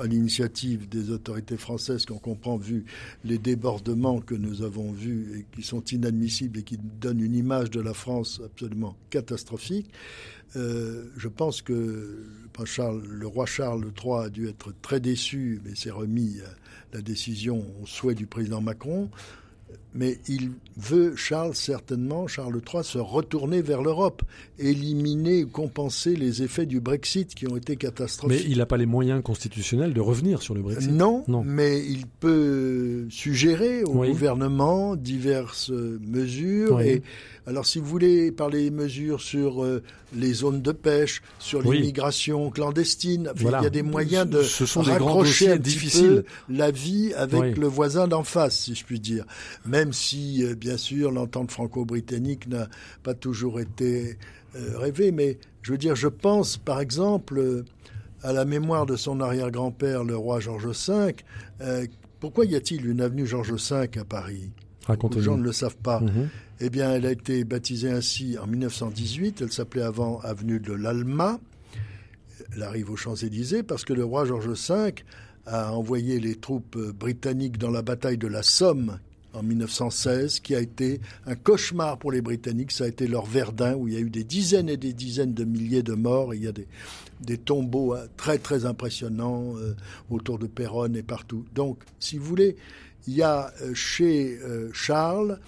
à l'initiative des autorités françaises qu'on comprend vu les débordements que nous avons vus et qui sont inadmissibles et qui donnent une image de la France absolument catastrophique. Euh, je pense que le roi Charles III a dû être très déçu, mais s'est remis la décision au souhait du président Macron mais il veut, Charles, certainement, Charles III, se retourner vers l'Europe, éliminer ou compenser les effets du Brexit qui ont été catastrophiques. Mais il n'a pas les moyens constitutionnels de revenir sur le Brexit. Non, mais il peut suggérer au gouvernement diverses mesures. Et alors, si vous voulez parler des mesures sur euh, les zones de pêche, sur l'immigration clandestine, il y a des moyens de Ce sont rapprocher un difficiles. la vie avec le voisin d'en face, si je puis dire même si, euh, bien sûr, l'entente franco-britannique n'a pas toujours été euh, rêvée. Mais je veux dire, je pense, par exemple, euh, à la mémoire de son arrière-grand-père, le roi George V. pourquoi y a-t-il une avenue George V à Paris? Les gens ne le savent pas. Mhm. Eh bien, elle a été baptisée ainsi en 1918. Elle s'appelait avant avenue de l'Alma. Elle arrive aux Champs-Élysées parce que le roi George V a envoyé les troupes britanniques dans la bataille de la Somme, en 1916, qui a été un cauchemar pour les Britanniques. Ça a été leur Verdun, où il y a eu des dizaines et des dizaines de milliers de morts. il y a des, des tombeaux hein, très très impressionnants euh, autour de Péronne et partout. Donc, si vous voulez, il y a euh, chez euh, Charles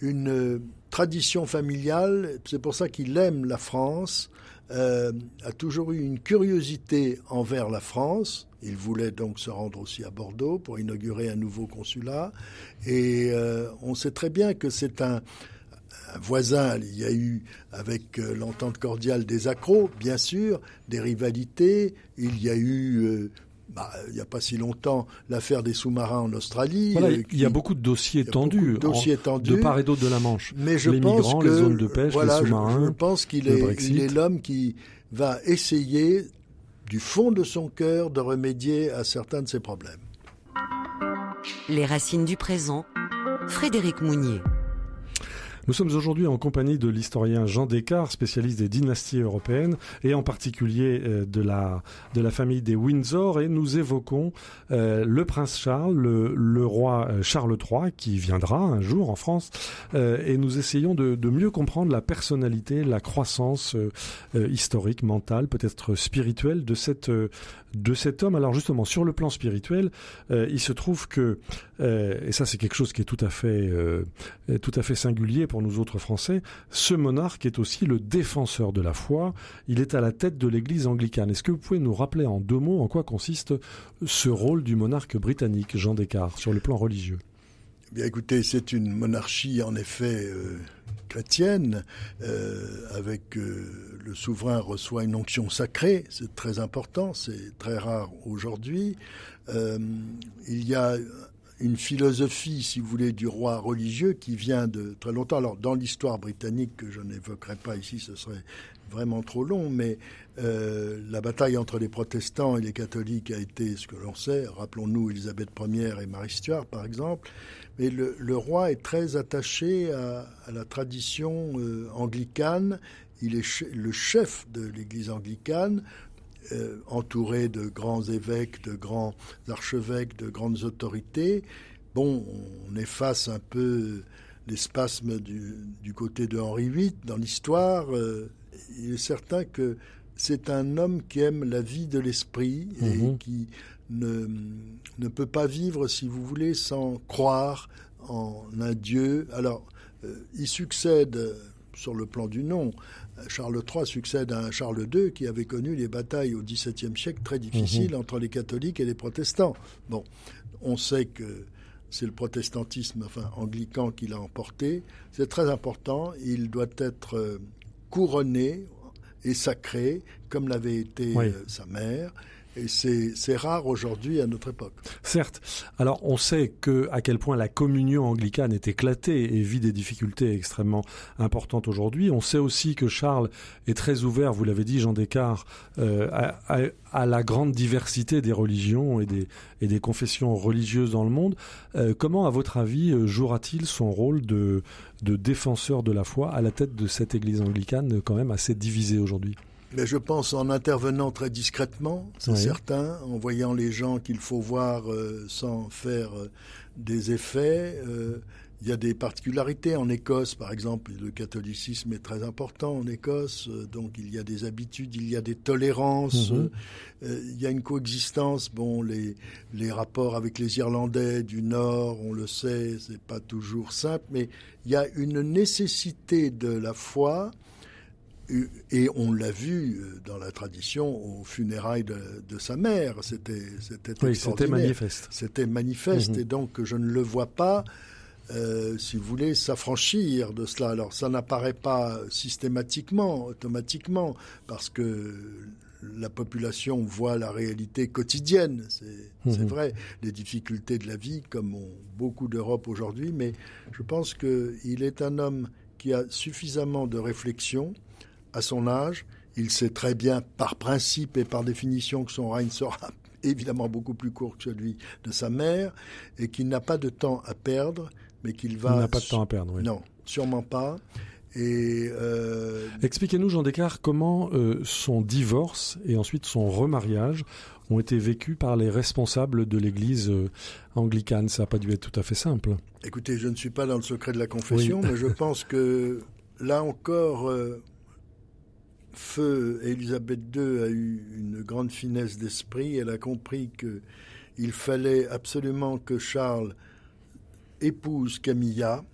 une tradition familiale. C'est pour ça qu'il aime la France. a toujours eu une curiosité envers la France. Il voulait donc se rendre aussi à Bordeaux pour inaugurer un nouveau consulat. Et euh, on sait très bien que c'est un, voisin. Il y a eu, avec euh, l'entente cordiale des accros, bien sûr, des rivalités. Il y a eu euh, bah, il n'y a pas si longtemps l'affaire des sous-marins en Australie. il y a beaucoup de dossiers tendus, dossiers de part et d'autre de la Manche. Mais je les pense migrants, que, les zones de pêche, les sous-marins. Je, pense qu'il est l'homme qui va essayer du fond de son cœur de remédier à certains de ses problèmes. Les racines du présent, Frédéric Mounier. Nous sommes aujourd'hui en compagnie de l'historien Jean Descartes, spécialiste des dynasties européennes et en particulier euh, de la, de la famille des Windsor et nous évoquons euh, le prince Charles, le, roi euh, Charles III qui viendra un jour en France et nous essayons de, de, mieux comprendre la personnalité, la croissance historique, mentale, peut-être spirituelle de cette de cet homme. Alors justement, sur le plan spirituel, euh, il se trouve que, euh, et ça c'est quelque chose qui est tout à fait, euh, tout à fait singulier pour nous autres Français, ce monarque est aussi le défenseur de la foi. Il est à la tête de l'Église anglicane. Est-ce que vous pouvez nous rappeler en deux mots en quoi consiste ce rôle du monarque britannique, Jean Descartes, sur le plan religieux? Eh Bien écoutez, c'est une monarchie en effet chrétienne, avec le souverain reçoit une onction sacrée, c'est très important, c'est très rare aujourd'hui. Euh, il y a une philosophie, si vous voulez, du roi religieux qui vient de très longtemps. Alors, dans l'histoire britannique, que je n'évoquerai pas ici, ce serait vraiment trop long, mais la bataille entre les protestants et les catholiques a été ce que l'on sait. Rappelons-nous Élisabeth Ier et Marie Stuart, par exemple. Mais le, roi est très attaché à, la tradition euh, anglicane. Il est le chef de l'Église anglicane, euh, entouré de grands évêques, de grands archevêques, de grandes autorités. Bon, on efface un peu les spasmes du, côté de Henri VIII dans l'histoire. Euh, il est certain que c'est un homme qui aime la vie de l'esprit et mhm. qui ne, ne peut pas vivre, si vous voulez, sans croire en un Dieu. Alors, euh, il succède, sur le plan du nom, Charles III succède à un Charles II qui avait connu les batailles au XVIIe siècle très difficiles mhm. entre les catholiques et les protestants. Bon, on sait que c'est le protestantisme, enfin anglican, qui l'a emporté. C'est très important. Il doit être euh, couronné et sacrée, comme l'avait été sa mère. Et c'est rare aujourd'hui à notre époque. Certes. Alors on sait que à quel point la communion anglicane est éclatée et vit des difficultés extrêmement importantes aujourd'hui. On sait aussi que Charles est très ouvert, vous l'avez dit Jean Descartes, euh, à, la grande diversité des religions et des, et des confessions religieuses dans le monde. Euh, comment, à votre avis, euh, jouera-t-il son rôle de, de défenseur de la foi à la tête de cette Église anglicane quand même assez divisée aujourd'hui? Mais je pense en intervenant très discrètement, c'est certain, en voyant les gens qu'il faut voir euh, sans faire euh, des effets. Euh, il y a des particularités en Écosse, par exemple, le catholicisme est très important en Écosse, donc il y a des habitudes, il y a des tolérances, mhm. il y a une coexistence. Bon, les, les rapports avec les Irlandais du Nord, on le sait, c'est pas toujours simple, mais il y a une nécessité de la foi et on l'a vu euh, dans la tradition aux funérailles de, sa mère. C'était c'était manifeste. C'était manifeste mhm. et donc je ne le vois pas. Euh, si vous voulez, s'affranchir de cela. Alors, ça n'apparaît pas systématiquement, automatiquement, parce que la population voit la réalité quotidienne. C'est mhm. vrai, les difficultés de la vie, comme ont beaucoup d'Europe aujourd'hui, mais je pense qu'il est un homme qui a suffisamment de réflexion, à son âge. Il sait très bien, par principe et par définition, que son règne sera évidemment beaucoup plus court que celui de sa mère, et qu'il n'a pas de temps à perdre, mais qu'il va... Il n'a pas de temps à perdre, oui. Non, sûrement pas. Et euh... Expliquez-nous, Jean Descartes, comment euh, son divorce et ensuite son remariage ont été vécus par les responsables de l'Église euh, anglicane. Ça n'a pas dû être tout à fait simple. Écoutez, je ne suis pas dans le secret de la confession, mais je pense que là encore, Feu Élisabeth II a eu une grande finesse d'esprit. Elle a compris qu'il fallait absolument que Charles épouse Camilla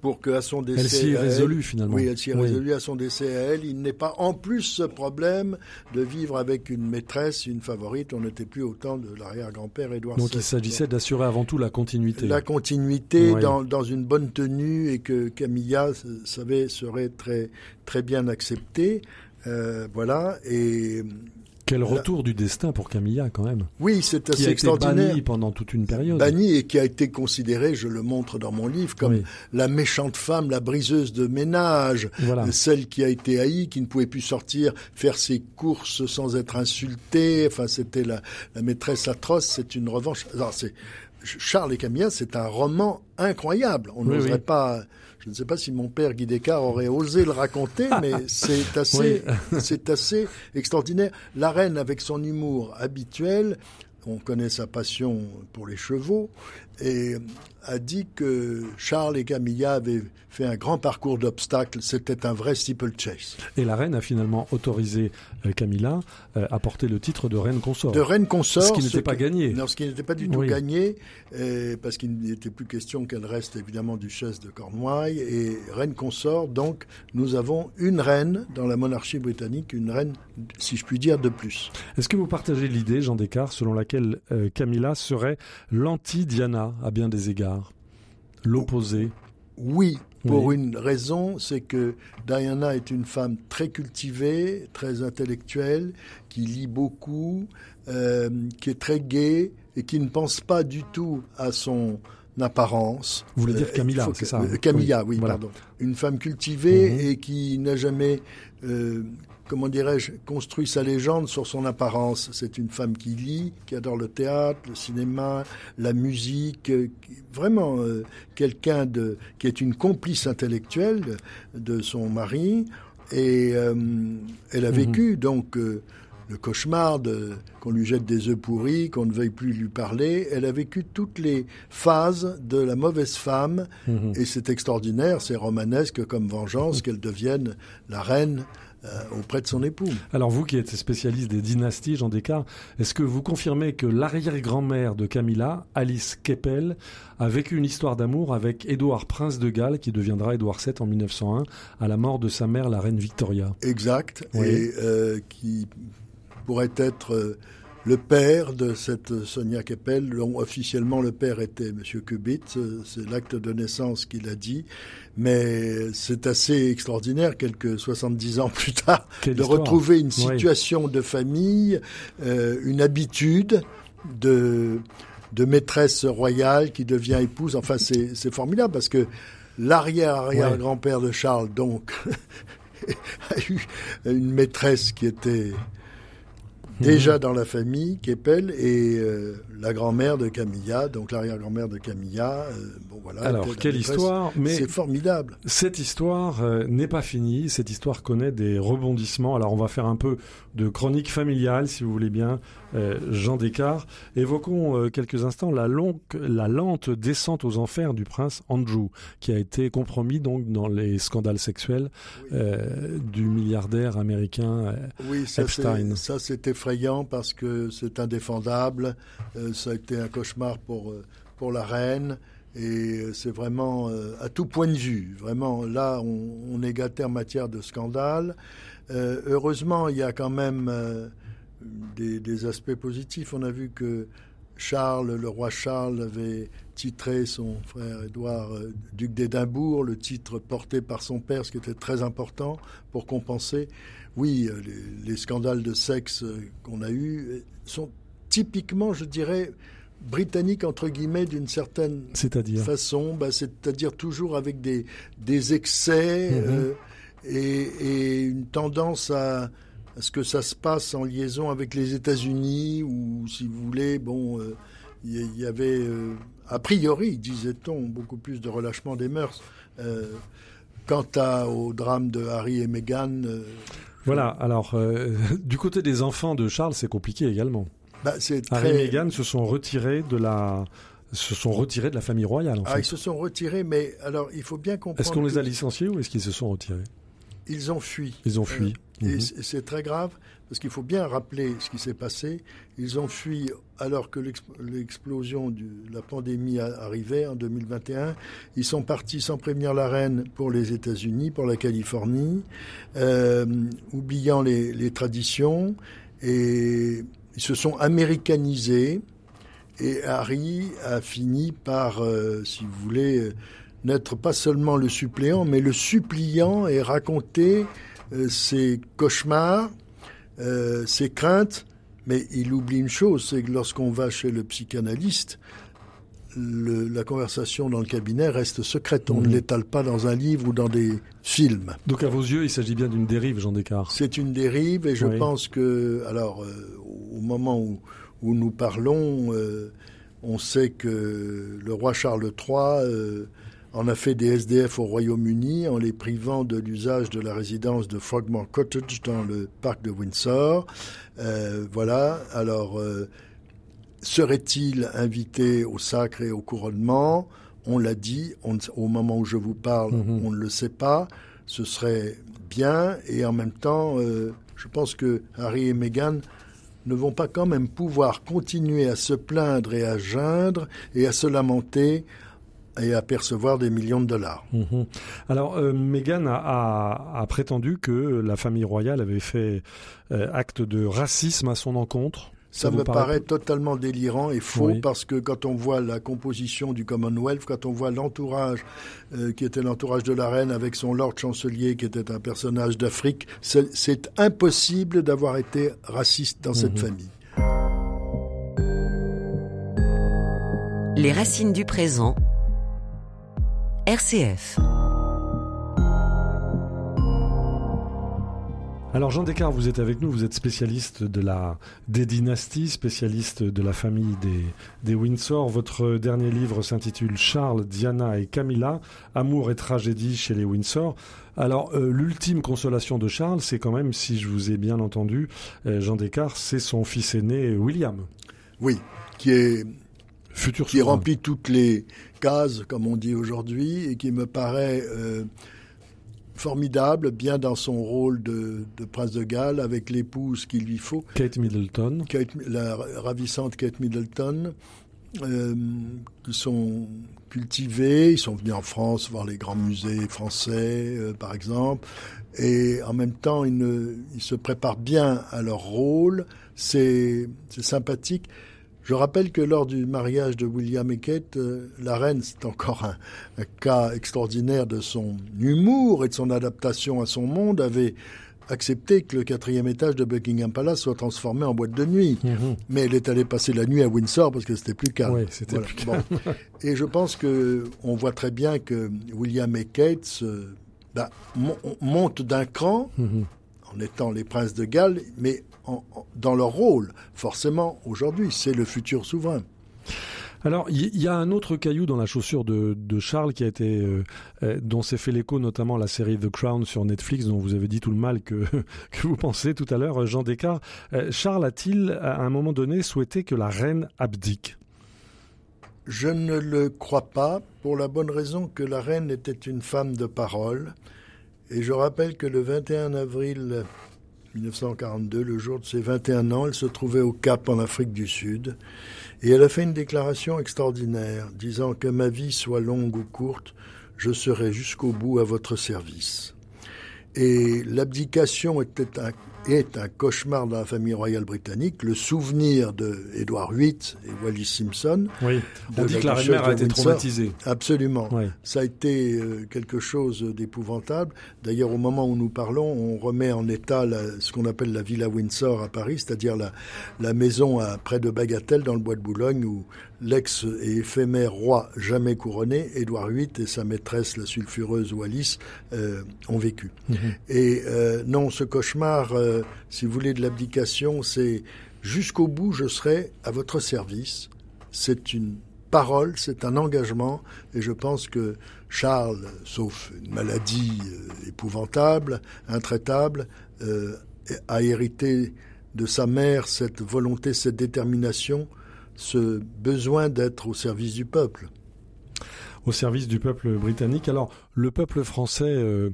pour qu'à son décès. Elle s'y est résolue finalement. Oui, elle s'y est résolue à son décès à elle. Il n'est pas en plus ce problème de vivre avec une maîtresse, une favorite. On n'était plus au temps de l'arrière-grand-père Édouard Donc il s'agissait d'assurer avant tout la continuité. La continuité dans, dans, une bonne tenue et que Camilla savait serait très, très bien acceptée. Euh, voilà. Et quel retour du destin pour Camilla quand même. Oui, c'est assez qui a extraordinaire. Été banni pendant toute une période. Banni et qui a été considérée, je le montre dans mon livre, comme la méchante femme, la briseuse de ménage, celle qui a été haïe, qui ne pouvait plus sortir, faire ses courses sans être insultée. Enfin, c'était la, la maîtresse atroce. C'est une revanche. Alors, c'est Charles et Camilla, c'est un roman incroyable. On n'oserait pas. Je ne sais pas si mon père Guy Descartes aurait osé le raconter, mais c'est assez, c'est assez extraordinaire. La reine, avec son humour habituel, on connaît sa passion pour les chevaux, et a dit que Charles et Camilla avaient fait un grand parcours d'obstacles. C'était un vrai steeplechase. Et la reine a finalement autorisé euh, Camilla euh, à porter le titre de reine consort. De reine consort. Ce qui n'était pas gagné. Non, ce qui n'était pas du tout gagné, euh, parce qu'il n'était plus question qu'elle reste évidemment duchesse de Cornouailles et reine consort. Donc, nous avons une reine dans la monarchie britannique, une reine, si je puis dire, de plus. Est-ce que vous partagez l'idée, Jean Descartes, selon laquelle Camilla serait l'anti-Diana? À bien des égards L'opposé Oui, pour une raison, c'est que Diana est une femme très cultivée, très intellectuelle, qui lit beaucoup, euh, qui est très gaie et qui ne pense pas du tout à son apparence. Vous voulez dire euh, Camilla, c'est ça hein Camilla, oui, pardon. Une femme cultivée mhm. et qui n'a jamais euh, comment dirais-je, construit sa légende sur son apparence. C'est une femme qui lit, qui adore le théâtre, le cinéma, la musique, euh, vraiment euh, quelqu'un de qui est une complice intellectuelle de, son mari. Et euh, elle a mhm. vécu donc le cauchemar qu'on lui jette des œufs pourris, qu'on ne veuille plus lui parler. Elle a vécu toutes les phases de la mauvaise femme, mhm. et c'est extraordinaire, c'est romanesque comme vengeance qu'elle devienne la reine auprès de son époux. Alors vous qui êtes spécialiste des dynasties, Jean Descartes, est-ce que vous confirmez que l'arrière-grand-mère de Camilla, Alice Keppel, a vécu une histoire d'amour avec Édouard, prince de Galles, qui deviendra Édouard VII en 1901, à la mort de sa mère, la reine Victoria? Exact, et euh, qui pourrait être... Euh, le père de cette Sonia Keppel, dont officiellement le père était Monsieur Kubit, c'est l'acte de naissance qu'il a dit, mais c'est assez extraordinaire, quelques 70 ans plus tard, de retrouver une situation de famille, euh, une habitude de, de maîtresse royale qui devient épouse. Enfin, c'est formidable parce que l'arrière-arrière-grand-père de Charles, donc, a eu une maîtresse qui était déjà dans la famille, Keppel, et euh, la grand-mère de Camilla, donc l'arrière-grand-mère de Camilla. Euh, bon, voilà. Alors, quelle histoire mais C'est formidable. Cette histoire euh, n'est pas finie. Cette histoire connaît des rebondissements. Alors, on va faire un peu de chronique familiale, si vous voulez bien, Jean Descartes. Évoquons quelques instants la, longue, la lente descente aux enfers du prince Andrew, qui a été compromis donc dans les scandales sexuels du milliardaire américain oui, ça Epstein. Ça, c'est effrayant parce que c'est indéfendable ça a été un cauchemar pour, euh, pour la reine. Et euh, c'est vraiment euh, à tout point de vue. Vraiment, là, on, est gâté en matière de scandale. heureusement, il y a quand même des, aspects positifs. On a vu que Charles, le roi Charles, avait titré son frère Édouard duc d'Édimbourg, le titre porté par son père, ce qui était très important pour compenser. Oui, les, les scandales de sexe qu'on a eus sont typiquement, je dirais, britannique entre guillemets d'une certaine façon, bah, c'est-à-dire toujours avec des, des excès mhm. euh, et, une tendance à, ce que ça se passe en liaison avec les États-Unis ou si vous voulez, bon, euh, il y, avait euh, a priori, disait-on, beaucoup plus de relâchement des mœurs. quant à, au drame de Harry et Meghan. voilà, alors du côté des enfants de Charles, c'est compliqué également. Bah, Harry et Meghan se sont retirés de la se sont retirés de la famille royale. En ah, ils se sont retirés, mais alors il faut bien comprendre. Est-ce qu'on les a licenciés ou est-ce qu'ils se sont retirés? Ils ont fui. Ils ont fui. Euh, et mhm. c'est très grave parce qu'il faut bien rappeler ce qui s'est passé. Ils ont fui alors que l'explosion de la pandémie arrivait en 2021. Ils sont partis sans prévenir la reine pour les États-Unis, pour la Californie, euh, oubliant les, les traditions et ils se sont américanisés et Harry a fini par, euh, si vous voulez, euh, n'être pas seulement le suppléant, mais le suppliant et raconter euh, ses cauchemars, ses craintes. Mais il oublie une chose, c'est que lorsqu'on va chez le psychanalyste, la conversation dans le cabinet reste secrète. On ne mmh. l'étale pas dans un livre ou dans des films. Donc à vos yeux, il s'agit bien d'une dérive, Jean Descartes. C'est une dérive et je pense que, alors, au moment où, nous parlons, euh, on sait que le roi Charles III euh, en a fait des SDF au Royaume-Uni en les privant de l'usage de la résidence de Frogmore Cottage dans le parc de Windsor. Euh, voilà. Alors, serait-il invité au sacre et au couronnement? On l'a dit. au moment où je vous parle, mm-hmm. on ne le sait pas. Ce serait bien et en même temps, je pense que Harry et Meghan ne vont pas quand même pouvoir continuer à se plaindre et à geindre et à se lamenter et à percevoir des millions de dollars. Mhm. Alors, euh, Meghan a, prétendu que la famille royale avait fait euh, acte de racisme à son encontre. Ça, me paraît... totalement délirant et faux parce que quand on voit la composition du Commonwealth, quand on voit l'entourage euh, qui était l'entourage de la reine avec son lord chancelier qui était un personnage d'Afrique, c'est impossible d'avoir été raciste dans cette mhm. famille. Les racines du présent. RCF. Alors Jean Descartes, vous êtes avec nous, vous êtes spécialiste de la, des dynasties, spécialiste de la famille des, des Windsor. Votre dernier livre s'intitule Charles, Diana et Camilla, Amour et tragédie chez les Windsor. Alors euh, l'ultime consolation de Charles, c'est quand même, si je vous ai bien entendu, euh, Jean Descartes, c'est son fils aîné William. Oui, qui est Futur qui remplit toutes les cases, comme on dit aujourd'hui, et qui me paraît... Euh, formidable, bien dans son rôle de, prince de Galles, avec l'épouse qu'il lui faut. Kate Middleton. la ravissante Kate Middleton. qui sont cultivés. Ils sont venus en France voir les grands musées français, par exemple. Et en même temps, ils, ne, ils se préparent bien à leur rôle. C'est sympathique. Je rappelle que lors du mariage de William et Kate, euh, la reine, c'est encore un, cas extraordinaire de son humour et de son adaptation à son monde, avait accepté que le quatrième étage de Buckingham Palace soit transformé en boîte de nuit. Mhm. Mais elle est allée passer la nuit à Windsor parce que c'était plus calme. Oui, c'était plus calme. Et je pense que on voit très bien que William et Kate bah, montent d'un cran mhm. En étant les princes de Galles, mais dans leur rôle. Forcément, aujourd'hui, c'est le futur souverain. Alors, il y, a un autre caillou dans la chaussure de, Charles qui a été, euh, euh, dont s'est fait l'écho notamment la série The Crown sur Netflix, dont vous avez dit tout le mal que, que vous pensez tout à l'heure, Jean Descartes. Euh, Charles a-t-il, à un moment donné, souhaité que la reine abdique? Je ne le crois pas, pour la bonne raison que la reine était une femme de parole. Et je rappelle que le 21 avril 1942, le jour de ses 21 ans, elle se trouvait au Cap en Afrique du Sud et elle a fait une déclaration extraordinaire disant que ma vie soit longue ou courte, je serai jusqu'au bout à votre service. Et l'abdication était un est un cauchemar dans la famille royale britannique. Le souvenir de Édouard VIII et Wallis Simpson. Oui, on dit que la reine-mère a été traumatisée. Absolument. Ça a été euh, quelque chose d'épouvantable. D'ailleurs, au moment où nous parlons, on remet en état ce qu'on appelle la Villa Windsor à Paris, c'est-à-dire la, la maison à, près de Bagatelle, dans le bois de Boulogne, où l'ex et éphémère roi jamais couronné, Édouard VIII et sa maîtresse, la sulfureuse Wallis, euh, ont vécu. Mhm. Et euh, non, ce cauchemar, euh, si vous voulez, de l'abdication, c'est jusqu'au bout, je serai à votre service. C'est une parole, c'est un engagement, et je pense que Charles, sauf une maladie épouvantable, intraitable, a hérité de sa mère cette volonté, cette détermination ce besoin d'être au service du peuple. Au service du peuple britannique. Alors, le peuple français euh,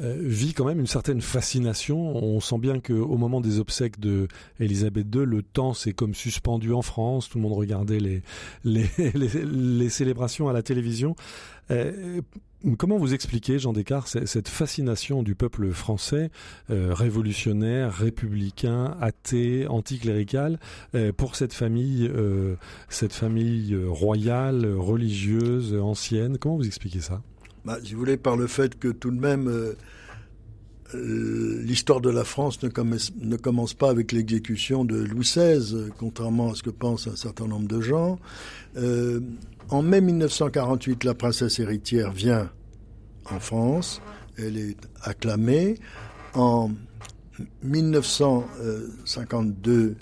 euh, vit quand même une certaine fascination. On sent bien qu'au moment des obsèques de Élisabeth II, le temps s'est comme suspendu en France. Tout le monde regardait les, les, les célébrations à la télévision. Euh, comment vous expliquez, Jean Descartes, cette fascination du peuple français, euh, révolutionnaire, républicain, athée, anticlérical, euh, pour cette famille, cette famille royale, religieuse, ancienne? Comment vous expliquez ça? Bah, Si vous par le fait que tout de même, l'histoire de la France ne commence, pas avec l'exécution de Louis XVI, contrairement à ce que pensent un certain nombre de gens. En mai 1948, la princesse héritière vient en France. Elle est acclamée. En 1952,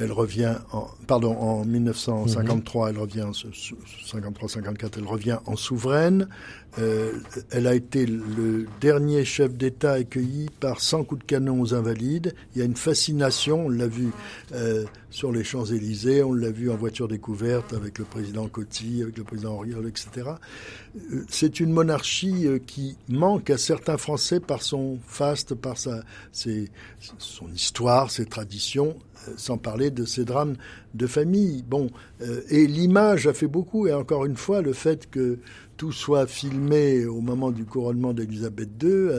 elle revient en, pardon, en 1953, elle revient, 53-54, elle revient en souveraine. Euh, elle a été le dernier chef d'État accueilli par 100 coups de canon aux Invalides. Il y a une fascination, on l'a vu euh, sur les Champs-Élysées, on l'a vu en voiture découverte avec le président Coty, avec le président Auriol, etc. Euh, c'est une monarchie qui manque à certains Français par son faste, par sa, son histoire, ses traditions, sans parler de ses drames de famille. Bon, et l'image a fait beaucoup, et encore une fois, le fait que tout soit filmé au moment du couronnement d'Elisabeth II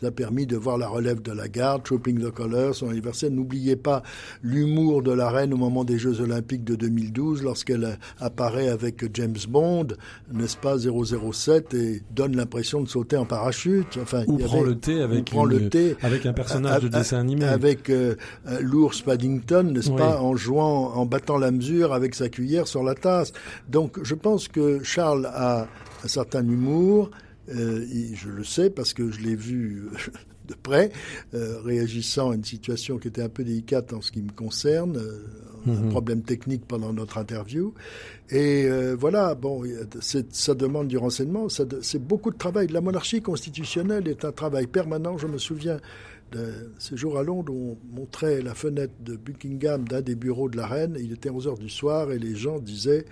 nous a permis de voir la relève de la garde, Trooping the Colors, son anniversaire. N'oubliez pas l'humour de la reine au moment des Jeux Olympiques de 2012 lorsqu'elle apparaît avec James Bond, n'est-ce pas, 007 et donne l'impression de sauter en parachute. Enfin, ou prend le thé avec, le thé, avec un personnage de dessin animé. Avec euh, l'ours Paddington, n'est-ce pas, en jouant, en battant la mesure avec sa cuillère sur la tasse. Donc je pense que Charles a un certain humour. Euh, je le sais parce que je l'ai vu euh, de près, euh, réagissant à une situation qui était un peu délicate en ce qui me concerne, un mhm. problème technique pendant notre interview. Et voilà, bon, ça demande du renseignement, c'est beaucoup de travail. La monarchie constitutionnelle est un travail permanent. Je me souviens d'un séjour à Londres où on montrait la fenêtre de Buckingham d'un des bureaux de la reine. Il était 11 heures du soir et les gens disaient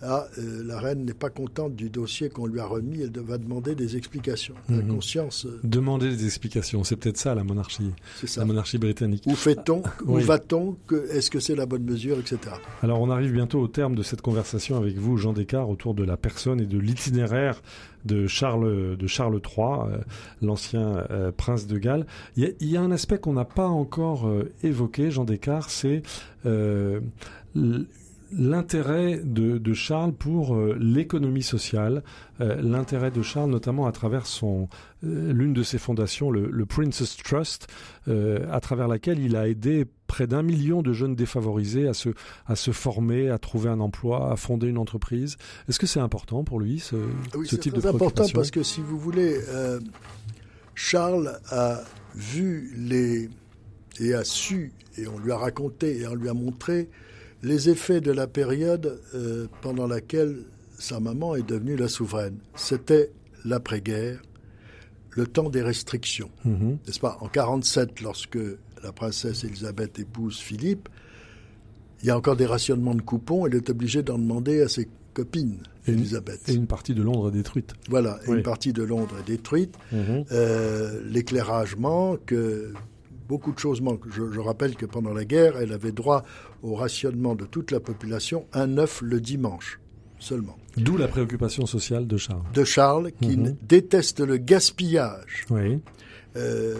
Ah, euh, la reine n'est pas contente du dossier qu'on lui a remis, elle va demander des explications. La Mhm. conscience. euh, Demander des explications, c'est peut-être ça la monarchie, C'est ça. la monarchie britannique. Où fait-on Où Oui. va-t-on Est-ce que c'est la bonne mesure, etc. Alors on arrive bientôt au terme de cette conversation avec vous, Jean Descartes, autour de la personne et de l'itinéraire de Charles, de Charles III, euh, l'ancien euh, prince de Galles. Il y, a, il y a un aspect qu'on n'a pas encore euh, évoqué, Jean Descartes, c'est l'intérêt de, de Charles pour euh, l'économie sociale, euh, l'intérêt de Charles notamment à travers son euh, l'une de ses fondations, le, le Princess Trust, à travers laquelle il a aidé près d'un million de jeunes défavorisés à se, à se former, à trouver un emploi, à fonder une entreprise. Est-ce que c'est important pour lui, ce, Oui, ce type de très important parce que si vous voulez, Charles a vu les et a su et on lui a raconté et on lui a montré les effets de la période euh, pendant laquelle sa maman est devenue la souveraine. C'était l'après-guerre, le temps des restrictions, Mhm. n'est-ce pas? En 47, lorsque la princesse Elisabeth épouse Philippe, il y a encore des rationnements de coupons. Elle est obligée d'en demander à ses copines, Et une- Elisabeth. Et une partie de Londres est détruite. Voilà, Oui. une partie de Londres est détruite. Mhm. Euh, L'éclairage manque, beaucoup de choses manquent. Je, je rappelle que pendant la guerre, elle avait droit au rationnement de toute la population, un œuf le dimanche seulement. D'où la préoccupation sociale de Charles. De Charles, qui Mhm. déteste le gaspillage, Oui. euh,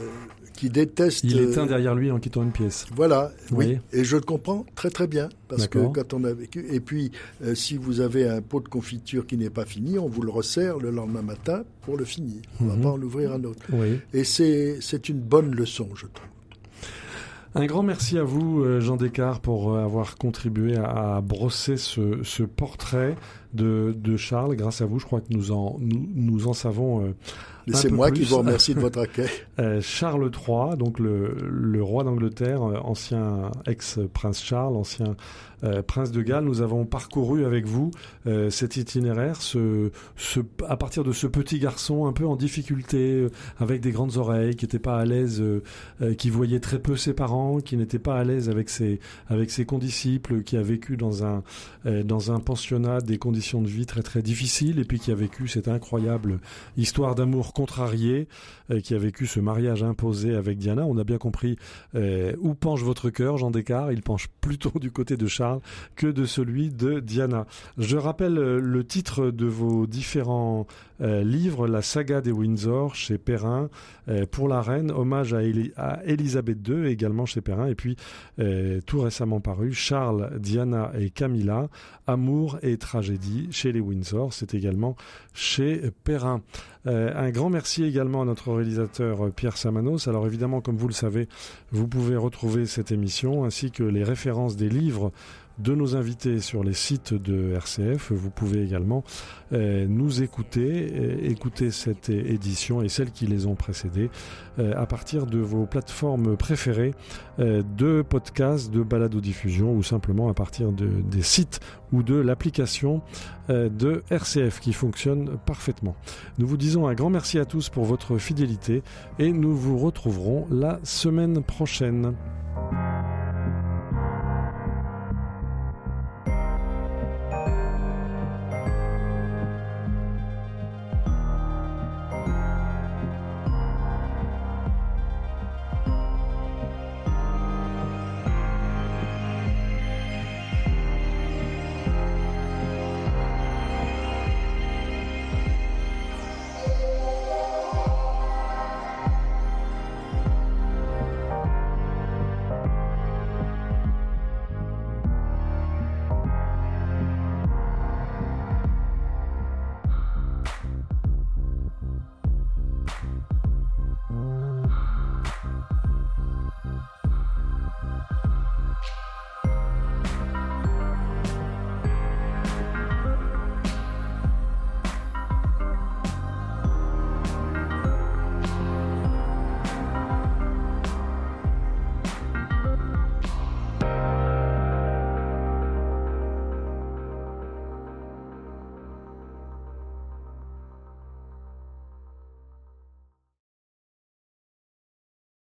qui déteste... Il euh, éteint derrière lui en quittant une pièce. Voilà, oui. Oui. Et je le comprends très très bien. Parce que quand on a vécu. Et puis, euh, si vous avez un pot de confiture qui n'est pas fini, on vous le resserre le lendemain matin pour le finir. On ne Mhm. va pas en ouvrir un autre. Oui. Et c'est une bonne leçon, je trouve. Un grand merci à vous, euh, Jean Descartes, pour euh, avoir contribué à, brosser ce portrait de, de Charles. Grâce à vous, je crois que nous en, nous, nous en savons. euh, c'est moi qui vous remercie de votre accueil. Euh, Charles III, donc le, le roi d'Angleterre, euh, ancien ex-prince Charles, ancien euh, prince de Galles, nous avons parcouru avec vous euh, cet itinéraire, ce, ce, à partir de ce petit garçon un peu en difficulté, avec des grandes oreilles, qui n'était pas à l'aise, qui voyait très peu ses parents, qui n'était pas à l'aise avec ses, avec ses condisciples, qui a vécu dans un, dans un pensionnat des de vie très très difficiles, et puis qui a vécu cette incroyable histoire d'amour contrariée, euh, qui a vécu ce mariage imposé avec Diana. On a bien compris euh, où penche votre cœur, Jean Descartes. Il penche plutôt du côté de Charles que de celui de Diana. Je rappelle euh, le titre de vos différents livres, La saga des Windsor chez Perrin, pour la reine, hommage à, Éli- à Élisabeth II également chez Perrin, et puis euh, tout récemment paru, Charles, Diana et Camilla, Amour et tragédie chez les Windsor, c'est également chez Perrin. Euh, un grand merci également à notre réalisateur euh, Pierre Samanos. Alors évidemment, comme vous le savez, vous pouvez retrouver cette émission ainsi que les références des livres de nos invités sur les sites de RCF. Vous pouvez également euh, nous écouter, euh, écouter cette édition et celles qui les ont précédées euh, à partir de vos plateformes préférées de podcasts, de balado-diffusion ou simplement à partir de, des sites ou de l'application de RCF qui fonctionne parfaitement. Nous vous disons un grand merci à tous pour votre fidélité et nous vous retrouverons la semaine prochaine.